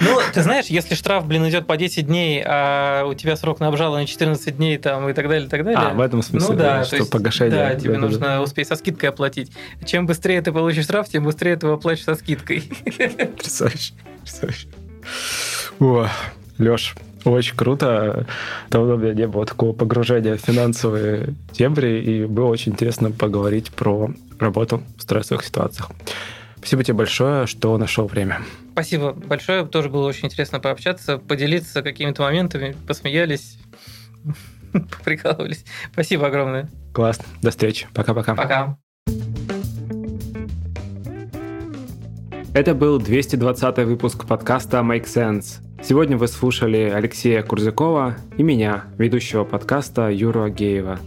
Ну, ты знаешь, если штраф, блин, идет по 10 дней, а у тебя срок на обжалование 14 дней там, и так далее, и так далее. А, в этом смысле, ну, да, что есть, погашение. Да, тебе нужно успеть со скидкой оплатить. Чем быстрее ты получишь штраф, тем быстрее ты его оплатишь со скидкой. <laughs> Потрясающе. Потрясающе. О, Леш, очень круто. Давно у меня не было такого погружения в финансовые дебри, и было очень интересно поговорить про работу в стрессовых ситуациях. Спасибо тебе большое, что нашел время. Спасибо большое. Тоже было очень интересно пообщаться, поделиться какими-то моментами, посмеялись, <laughs> прикалывались. Спасибо огромное. Классно. До встречи. Пока-пока. Пока. Это был 220 выпуск подкаста Make Sense. Сегодня вы слушали Алексея Курзакова и меня, ведущего подкаста Юру Агеева.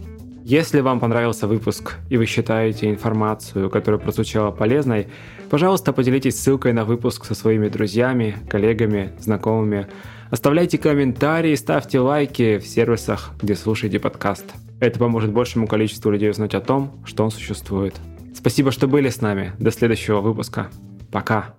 Если вам понравился выпуск и вы считаете информацию, которая прозвучала полезной, пожалуйста, поделитесь ссылкой на выпуск со своими друзьями, коллегами, знакомыми. Оставляйте комментарии, ставьте лайки в сервисах, где слушаете подкаст. Это поможет большему количеству людей узнать о том, что он существует. Спасибо, что были с нами. До следующего выпуска. Пока.